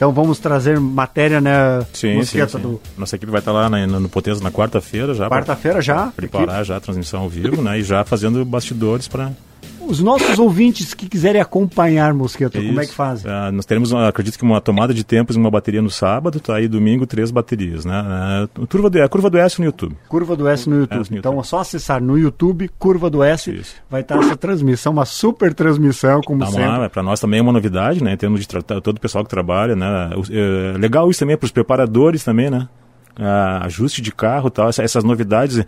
Então vamos trazer matéria, né? Sim, sim, sim. Do... Nossa equipe vai estar lá na, no Potenza na quarta-feira já. Quarta-feira já. Preparar já a transmissão ao vivo, né? E já fazendo bastidores para os nossos ouvintes que quiserem acompanhar Mosquito, Isso. como é que fazem? Ah, nós teremos, acredito que uma tomada de tempos e uma bateria no sábado, tá aí domingo três baterias, né? A ah, curva do, a curva do S no YouTube. Curva do S no YouTube. S no então YouTube. é só acessar no YouTube, Curva do S, Isso. vai estar essa transmissão, uma super transmissão, como tá sempre. Para nós também é uma novidade, né? Em termos de tratar todo o pessoal que trabalha, né? É, legal isso também para os preparadores também, né? Ajuste de carro tal, essa, essas novidades,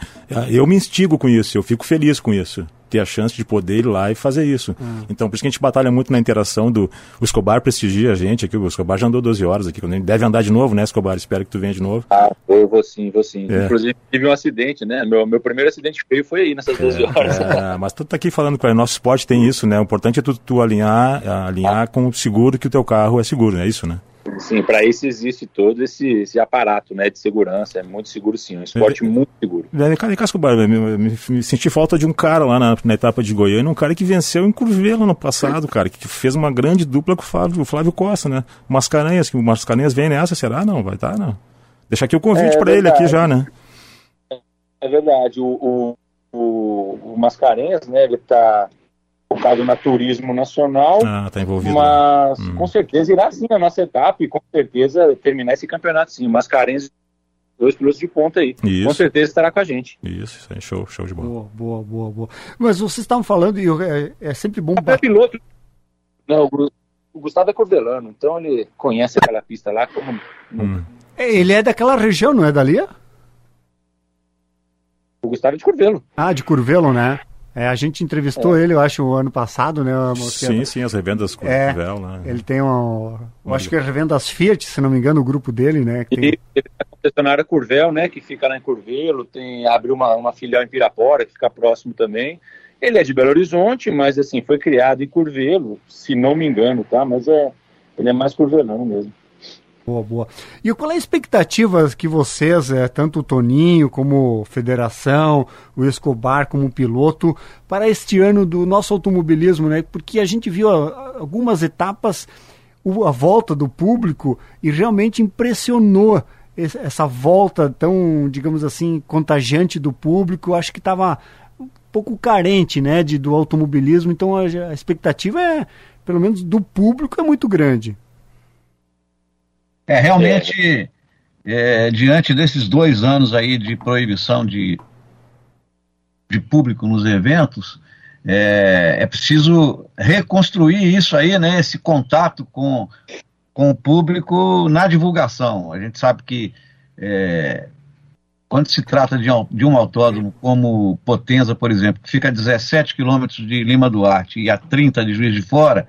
eu me instigo com isso, eu fico feliz com isso ter a chance de poder ir lá e fazer isso. Hum. Então, por isso que a gente batalha muito na interação do. O Escobar prestigia a gente aqui. O Escobar já andou 12 horas aqui. Deve andar de novo, né, Escobar? Espero que tu venha de novo. Ah, eu vou sim, vou sim. É. Inclusive, tive um acidente, né? Meu, meu primeiro acidente feio foi aí nessas 12 é, horas. É, mas tu tá aqui falando que o nosso esporte tem isso, né? O importante é tu, tu alinhar, alinhar ah. com o seguro que o teu carro é seguro, é isso, né? Sim, para isso existe todo esse, esse aparato né, de segurança. É muito seguro, sim. É um esporte é, muito seguro. Cá, Casco me, me, me, senti falta de um cara lá na, na, etapa de Goiânia, um cara que venceu em Curvelo no passado, cara, que fez uma grande dupla com o Flávio, o Flávio Costa, né? Mascarenhas, que o Mascarenhas vem nessa, será? Não, vai estar, tá, não. Deixa aqui o convite é, para ele aqui já, né? É verdade. O, o, o, o Mascarenhas, né, ele está focado na turismo nacional. Ah, tá envolvido. Mas hum. com certeza irá sim a nossa etapa e com certeza terminar esse campeonato sim. Mascarenhas, dois pilotos de ponta aí. Isso. Com certeza estará com a gente. Isso, isso aí, show, show de bola. Boa, boa, boa, boa. Mas vocês estavam falando, e é, é sempre bom. É piloto. Não, o Gustavo é cordelano, então ele conhece aquela pista lá como. Hum. É, ele é daquela região, não é dali? O Gustavo é de Curvelo. Ah, de Curvelo, né? É, a gente entrevistou é. ele, eu acho, o ano passado, né? Sim, sim, as revendas com é, né? Ele tem um. Eu acho que é a revendas Fiat, se não me engano, o grupo dele, né? Tem... Ele é concessionária Curvel, né? Que fica lá em Curvelo, tem, abriu uma, uma filial em Pirapora, que fica próximo também. Ele é de Belo Horizonte, mas assim, foi criado em Curvelo, se não me engano, tá? Mas é, ele é mais curvelano mesmo. Boa, boa. E qual é a expectativa que vocês, é, tanto o Toninho como Federação, o Escobar como piloto, para este ano do nosso automobilismo, né? Porque a gente viu algumas etapas, a volta do público e realmente impressionou essa volta tão, digamos assim, contagiante do público. Acho que estava um pouco carente, né, de, do automobilismo. Então a, a expectativa é, pelo menos do público, é muito grande. É, realmente, é, diante desses dois anos aí de proibição de, de público nos eventos, é, é preciso reconstruir isso aí, né, esse contato com, com o público na divulgação. A gente sabe que é, quando se trata de um, de um autódromo como Potenza, por exemplo, que fica a 17 quilômetros de Lima Duarte e a 30 de Juiz de Fora,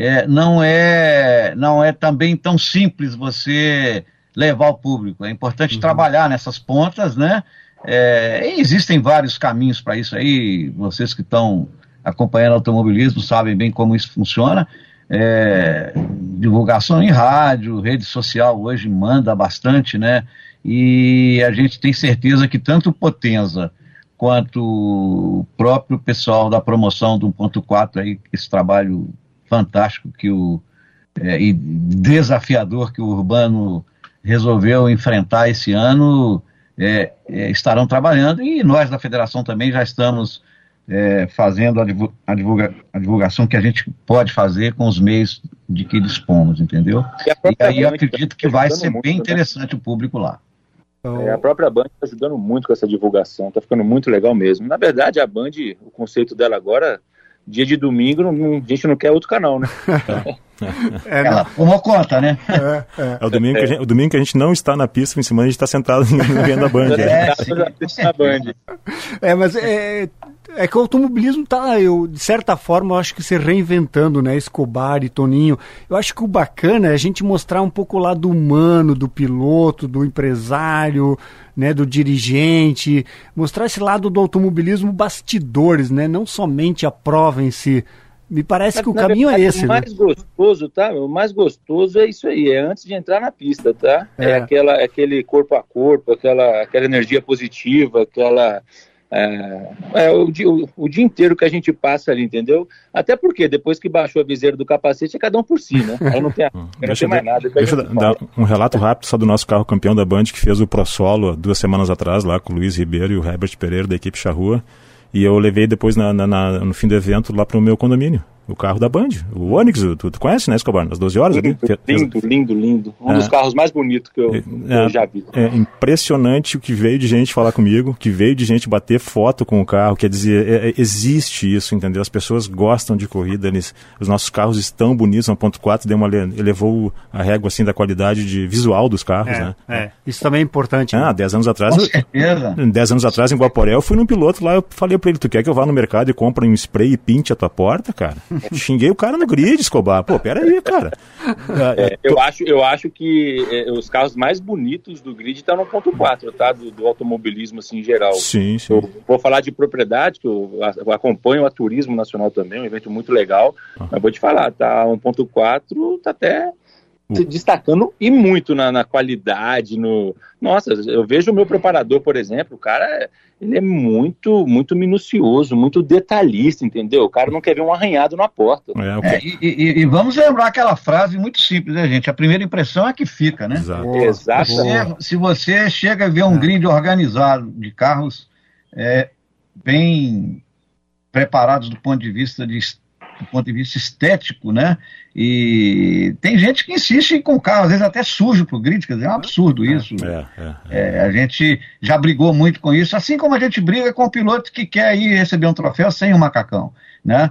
é, não, é, não é também tão simples você levar o público. É importante uhum. trabalhar nessas pontas, né? É, existem vários caminhos para isso aí, vocês que estão acompanhando automobilismo sabem bem como isso funciona, é, divulgação em rádio, rede social hoje manda bastante, né? E a gente tem certeza que tanto o Potenza quanto o próprio pessoal da promoção do 1.4 aí, esse trabalho fantástico que o é, e desafiador que o Urbano resolveu enfrentar esse ano, é, é, estarão trabalhando e nós da federação também já estamos é, fazendo a, a, divulga, a, divulgação que a gente pode fazer com os meios de que dispomos, entendeu? E, e aí eu acredito que vai ser muito, bem né? interessante né? o público lá. Então... É, a própria Band está ajudando muito com essa divulgação, está ficando muito legal mesmo. Na verdade, a Band, o conceito dela agora, dia de domingo, não, a gente não quer outro canal, né? É, Ela tomou conta, né? É, é. é o, domingo que a gente, o domingo que a gente não está na pista, de semana a gente está sentado vendo a Band. É, é. Band. é mas é, que o automobilismo tá, eu, de certa forma, eu acho que se reinventando, né? Escobar e Toninho. Eu acho que o bacana é a gente mostrar um pouco o lado humano do piloto, do empresário, né? Do dirigente. Mostrar esse lado do automobilismo bastidores, né? Não somente a prova em si. Me parece que o caminho é verdade, é esse. O mais né? gostoso, tá? O mais gostoso é isso aí, é antes de entrar na pista, tá? É, é aquela, aquele corpo a corpo, aquela, aquela energia positiva, aquela é, é o, dia, o, o, dia inteiro que a gente passa ali, entendeu? Até porque depois que baixou a viseira do capacete é cada um por si, né? Aí não tem, não deixa tem mais nada. Deixa eu dar um relato rápido só do nosso carro campeão da Band que fez o Pro Solo duas semanas atrás lá com o Luiz Ribeiro e o Herbert Pereira da equipe Charrua. E eu levei depois na, na, na, no fim do evento lá para o meu condomínio o carro da Band, o Onix, tu, tu conhece, né, Escobar? Nas 12 horas lindo, ali? Lindo, lindo, lindo. Um é, dos carros mais bonitos que eu, é, eu já vi. É impressionante o que veio de gente falar comigo, que veio de gente bater foto com o carro. Quer dizer, é, é existe isso, entendeu? As pessoas gostam de corrida, eles, os nossos carros estão bonitos. 1.4 deu uma, elevou a régua assim da qualidade de visual dos carros, é, né? É, isso também é importante. Ah, 10 anos atrás. Com certeza. 10 anos atrás em Guaporé, eu fui num piloto lá, eu falei para ele: tu quer que eu vá no mercado e compre um spray e pinte a tua porta, cara? Xinguei o cara no grid, Escobar. Pô, peraí, cara. É, eu, acho, eu acho que é, os carros mais bonitos do grid estão no ponto 4, tá? Do, do, automobilismo, assim, em geral. Sim, sim. Eu vou falar de propriedade, que eu, eu acompanho a Turismo Nacional também, um evento muito legal. Ah. Mas vou te falar, tá? 1.4 tá até se destacando e muito na, na, qualidade, no... Nossa, eu vejo o meu preparador, por exemplo, o cara, ele é muito, muito minucioso, muito detalhista, entendeu? O cara não quer ver um arranhado na porta. É, okay. é, e, e, e, vamos lembrar aquela frase muito simples, né, gente? A primeira impressão é que fica, né? Exato. Exato. Você, se você chega a ver um é. grid organizado de carros é, bem preparados do ponto de vista de do ponto de vista estético, né? E tem gente que insiste com o carro, às vezes até sujo pro grid, quer dizer, é um absurdo é, isso. É, é, é. é, a gente já brigou muito com isso, assim como a gente briga com o piloto que quer ir receber um troféu sem o um macacão, né?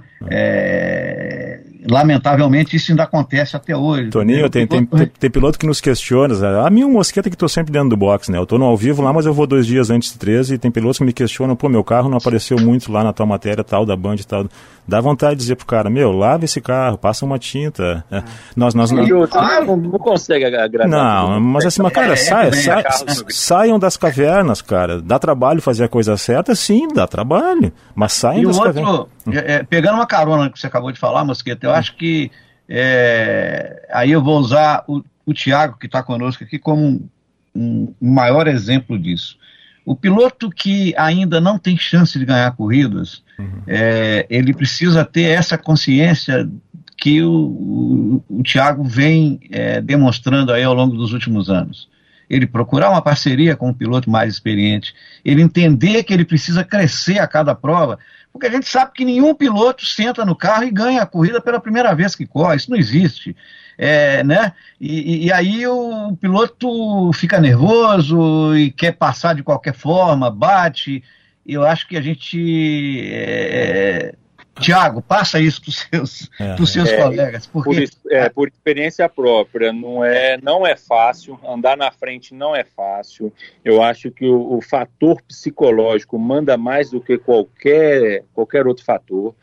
É, lamentavelmente isso ainda acontece até hoje. Toninho, tem, tem, tem, tem, piloto que nos questiona, a um mosqueta que estou sempre dentro do box, né? Eu estou no ao vivo lá, mas eu vou dois dias antes de 13 e tem pilotos que me questionam, pô, meu carro não apareceu muito lá na tua matéria tal, da Band e tal. Dá vontade de dizer pro cara, meu, lava esse carro, passa uma tinta. É. Nós, nós, não, não, não consegue agradar. Não, mas assim, mas cara, é, sai, sai, saiam das cavernas, cara. Dá trabalho fazer a coisa certa? Sim, dá trabalho. Mas saiam e das outro, cavernas. É, é, pegando uma carona que você acabou de falar, Mosqueta, eu acho que é, aí eu vou usar o, o Tiago, que está conosco aqui, como um, um, um maior exemplo disso. O piloto que ainda não tem chance de ganhar corridas, uhum. é, ele precisa ter essa consciência que o, o, o Thiago vem é, demonstrando aí ao longo dos últimos anos. Ele procurar uma parceria com um piloto mais experiente, ele entender que ele precisa crescer a cada prova, porque a gente sabe que nenhum piloto senta no carro e ganha a corrida pela primeira vez que corre, isso não existe é, né? E, e, aí o piloto fica nervoso e quer passar de qualquer forma, bate. Eu acho que a gente. É, Tiago, passa isso para os seus, é, seus é, colegas. Porque... Por, é, por experiência própria, não é, não é fácil, andar na frente não é fácil. Eu acho que o, o fator psicológico manda mais do que qualquer, qualquer outro fator.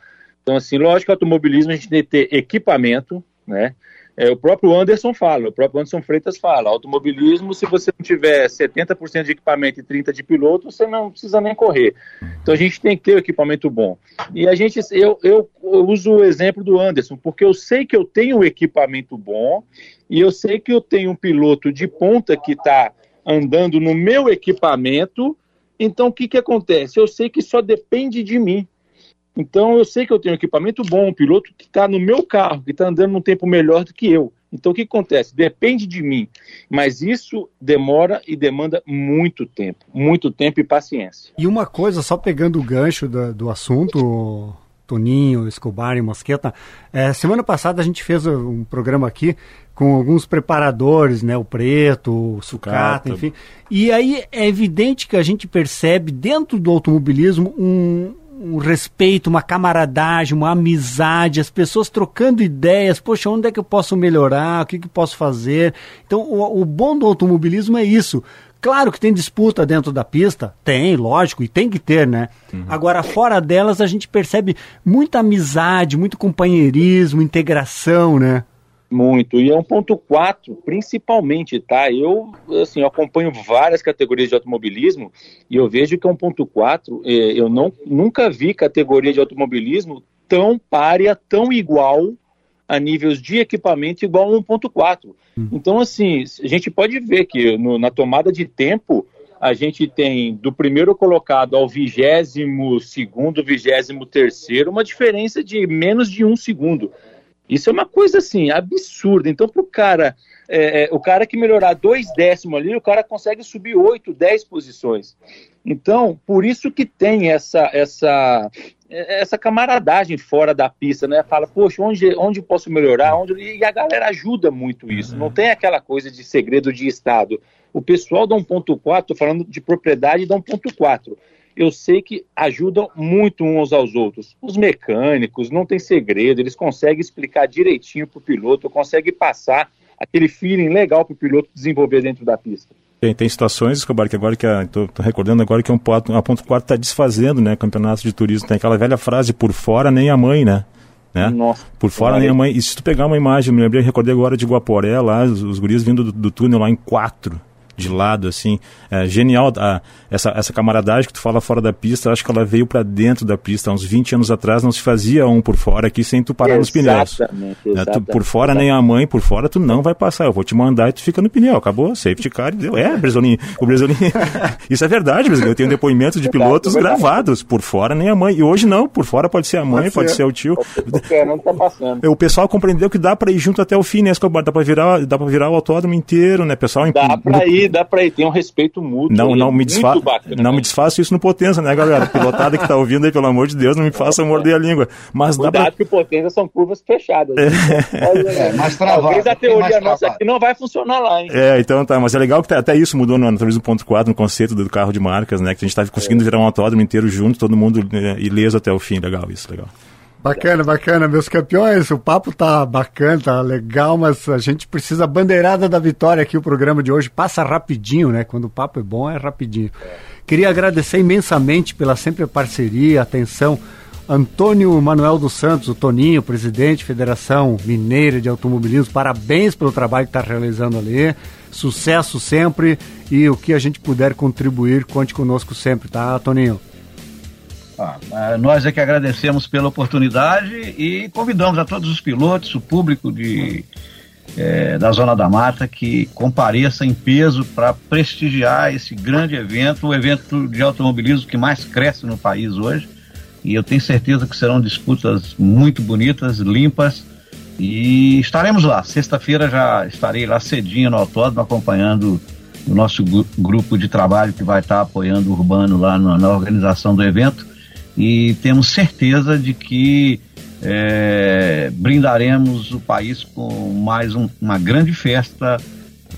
Então, assim, lógico que o automobilismo a gente tem que ter equipamento, né? É, o próprio Anderson fala, o próprio Anderson Freitas fala, automobilismo, se você não tiver 70% de equipamento e 30% de piloto, você não precisa nem correr. Então a gente tem que ter o equipamento bom. E a gente, eu, eu, uso o exemplo do Anderson, porque eu sei que eu tenho um equipamento bom e eu sei que eu tenho um piloto de ponta que está andando no meu equipamento. Então o que, que acontece? Eu sei que só depende de mim. Então eu sei que eu tenho um equipamento bom, um piloto que está no meu carro, que está andando num tempo melhor do que eu. Então o que acontece? Depende de mim, mas isso demora e demanda muito tempo, muito tempo e paciência. E uma coisa, só pegando o gancho do, do assunto, Toninho, Escobar e Mosqueta, é, semana passada a gente fez um programa aqui com alguns preparadores, né, o preto, o sucata, enfim. E aí é evidente que a gente percebe dentro do automobilismo um, um respeito, uma camaradagem, uma amizade, as pessoas trocando ideias, poxa, onde é que eu posso melhorar, o que, que posso fazer. Então, o, o bom do automobilismo é isso. Claro que tem disputa dentro da pista, tem, lógico, e tem que ter, né? Uhum. Agora, fora delas, a gente percebe muita amizade, muito companheirismo, integração, né? Muito. E é um ponto 4, principalmente, tá? Eu, assim, eu acompanho várias categorias de automobilismo e eu vejo que é um ponto 4, é, eu não, nunca vi categoria de automobilismo tão párea, tão igual a níveis de equipamento igual a 1.4. Hum. Então, assim, a gente pode ver que no, na tomada de tempo, a gente tem do primeiro colocado ao vigésimo segundo, vigésimo terceiro, uma diferença de menos de um segundo. Isso é uma coisa assim absurda. Então, para o cara, é, é, o cara que melhorar dois décimos ali, o cara consegue subir oito, dez posições. Então, por isso que tem essa essa essa camaradagem fora da pista, né? Fala, poxa, onde onde posso melhorar? Onde e a galera ajuda muito isso. Uhum. Não tem aquela coisa de segredo de estado. O pessoal da 1.4, estou falando de propriedade da 1.4 eu sei que ajudam muito uns aos outros. Os mecânicos não tem segredo, eles conseguem explicar direitinho para o piloto, conseguem passar aquele feeling legal para o piloto desenvolver dentro da pista. Tem, tem situações, Escobar, que agora que estou recordando agora que um ponto, a ponto 4 está desfazendo, né? Campeonato de turismo. Tem aquela velha frase, por fora nem a mãe, né? Né? Nossa, por fora nem a mãe. E se tu pegar uma imagem, me lembrei, recordei agora de Guaporé, lá, os, os guris vindo do, do túnel lá em quatro de lado, assim. É, genial a, essa, essa camaradagem que tu fala fora da pista, acho que ela veio para dentro da pista. Há uns 20 anos atrás não se fazia um por fora aqui sem tu parar nos pneus. Exatamente, é, tu, por fora nem a mãe, por fora tu não vai passar. Eu vou te mandar e tu fica no pneu. Acabou, safety car e deu. É, Bresolinho, o Bresolinho. Isso é verdade, Bresolinho. Eu tenho depoimentos de pilotos gravados. Por fora nem a mãe. E hoje não, por fora pode ser a mãe, pode, pode ser. ser. o tio. não tá passando. O pessoal compreendeu que dá para ir junto até o fim, né, Escobar? Dá para virar, dá para virar o autódromo inteiro, né, pessoal? Dá para ir, dá para ir. Tem um respeito mútuo. Não, não me desfaça. Não me desfaça isso no Potência, né, galera? Pilotada que tá ouvindo aí, pelo amor de Deus, não me faça morder a língua. Mas Cuidado dá pra... que o Potência são curvas fechadas. É, é mais travado. Talvez a teoria nossa aqui não vai funcionar lá, hein? É, então tá. Mas é legal que tá, até isso mudou no, talvez no ponto 4, no conceito do carro de marcas, né? Que a gente tá conseguindo é. virar um autódromo inteiro junto, todo mundo né, ileso até o fim. Legal isso, legal. Bacana, bacana, meus campeões. O papo tá bacana, tá legal, mas a gente precisa bandeirada da vitória aqui. O programa de hoje passa rapidinho, né? Quando o papo é bom, é rapidinho. Queria agradecer imensamente pela sempre parceria, atenção. Antônio Manuel dos Santos, o Toninho, presidente da Federação Mineira de Automobilismo, parabéns pelo trabalho que está realizando ali. Sucesso sempre e o que a gente puder contribuir, conte conosco sempre, tá, Toninho? Ah, é, nós é que agradecemos pela oportunidade e convidamos a todos os pilotos, o público de, é, da Zona da Mata, que compareça em peso para prestigiar esse grande evento, o evento de automobilismo que mais cresce no país hoje. E eu tenho certeza que serão disputas muito bonitas, limpas. E estaremos lá. Sexta-feira já estarei lá cedinho no autódromo acompanhando o nosso grupo de trabalho que vai estar apoiando o Urbano lá na, na organização do evento e temos certeza de que é, brindaremos o país com mais um, uma grande festa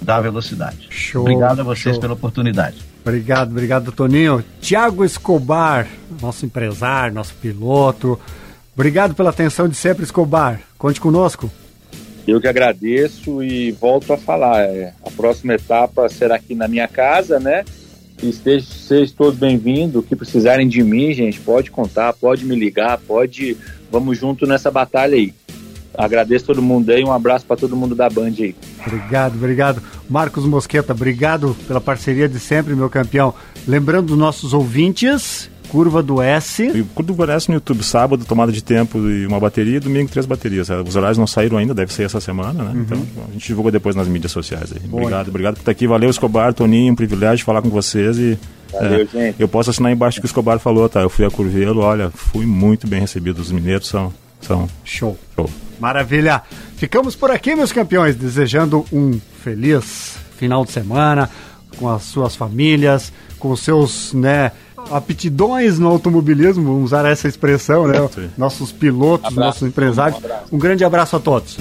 da velocidade. Show, obrigado a vocês show. pela oportunidade. Obrigado, obrigado, Toninho. Tiago Escobar, nosso empresário, nosso piloto. Obrigado pela atenção de sempre, Escobar. Conte conosco. Eu que agradeço e volto a falar. É, a próxima etapa será aqui na minha casa, né? Estejam todos bem-vindos. O que precisarem de mim, gente, pode contar, pode me ligar, pode. Vamos junto nessa batalha aí. agradeço todo mundo aí, um abraço para todo mundo da Band aí. Obrigado, obrigado. Marcos Mosqueta, obrigado pela parceria de sempre, meu campeão. Lembrando dos nossos ouvintes, Curva do S. E Curva do S no YouTube, sábado, tomada de tempo e uma bateria, domingo três baterias. Os horários não saíram ainda, deve sair essa semana, né? Uhum. Então a gente divulga depois nas mídias sociais aí. Boa. Obrigado, obrigado por estar aqui. Valeu, Escobar, Toninho, um privilégio falar com vocês e. Valeu, é, gente. Eu posso assinar embaixo o que o Escobar falou, tá? Eu fui a Curvelo, olha, fui muito bem recebido. Os mineiros são. são... Show. Show. Maravilha. Ficamos por aqui, meus campeões, desejando um feliz final de semana com as suas famílias, com os seus, né, aptidões no automobilismo, vamos usar essa expressão, né? Nossos pilotos, abraço, nossos empresários. Um, um grande abraço a todos.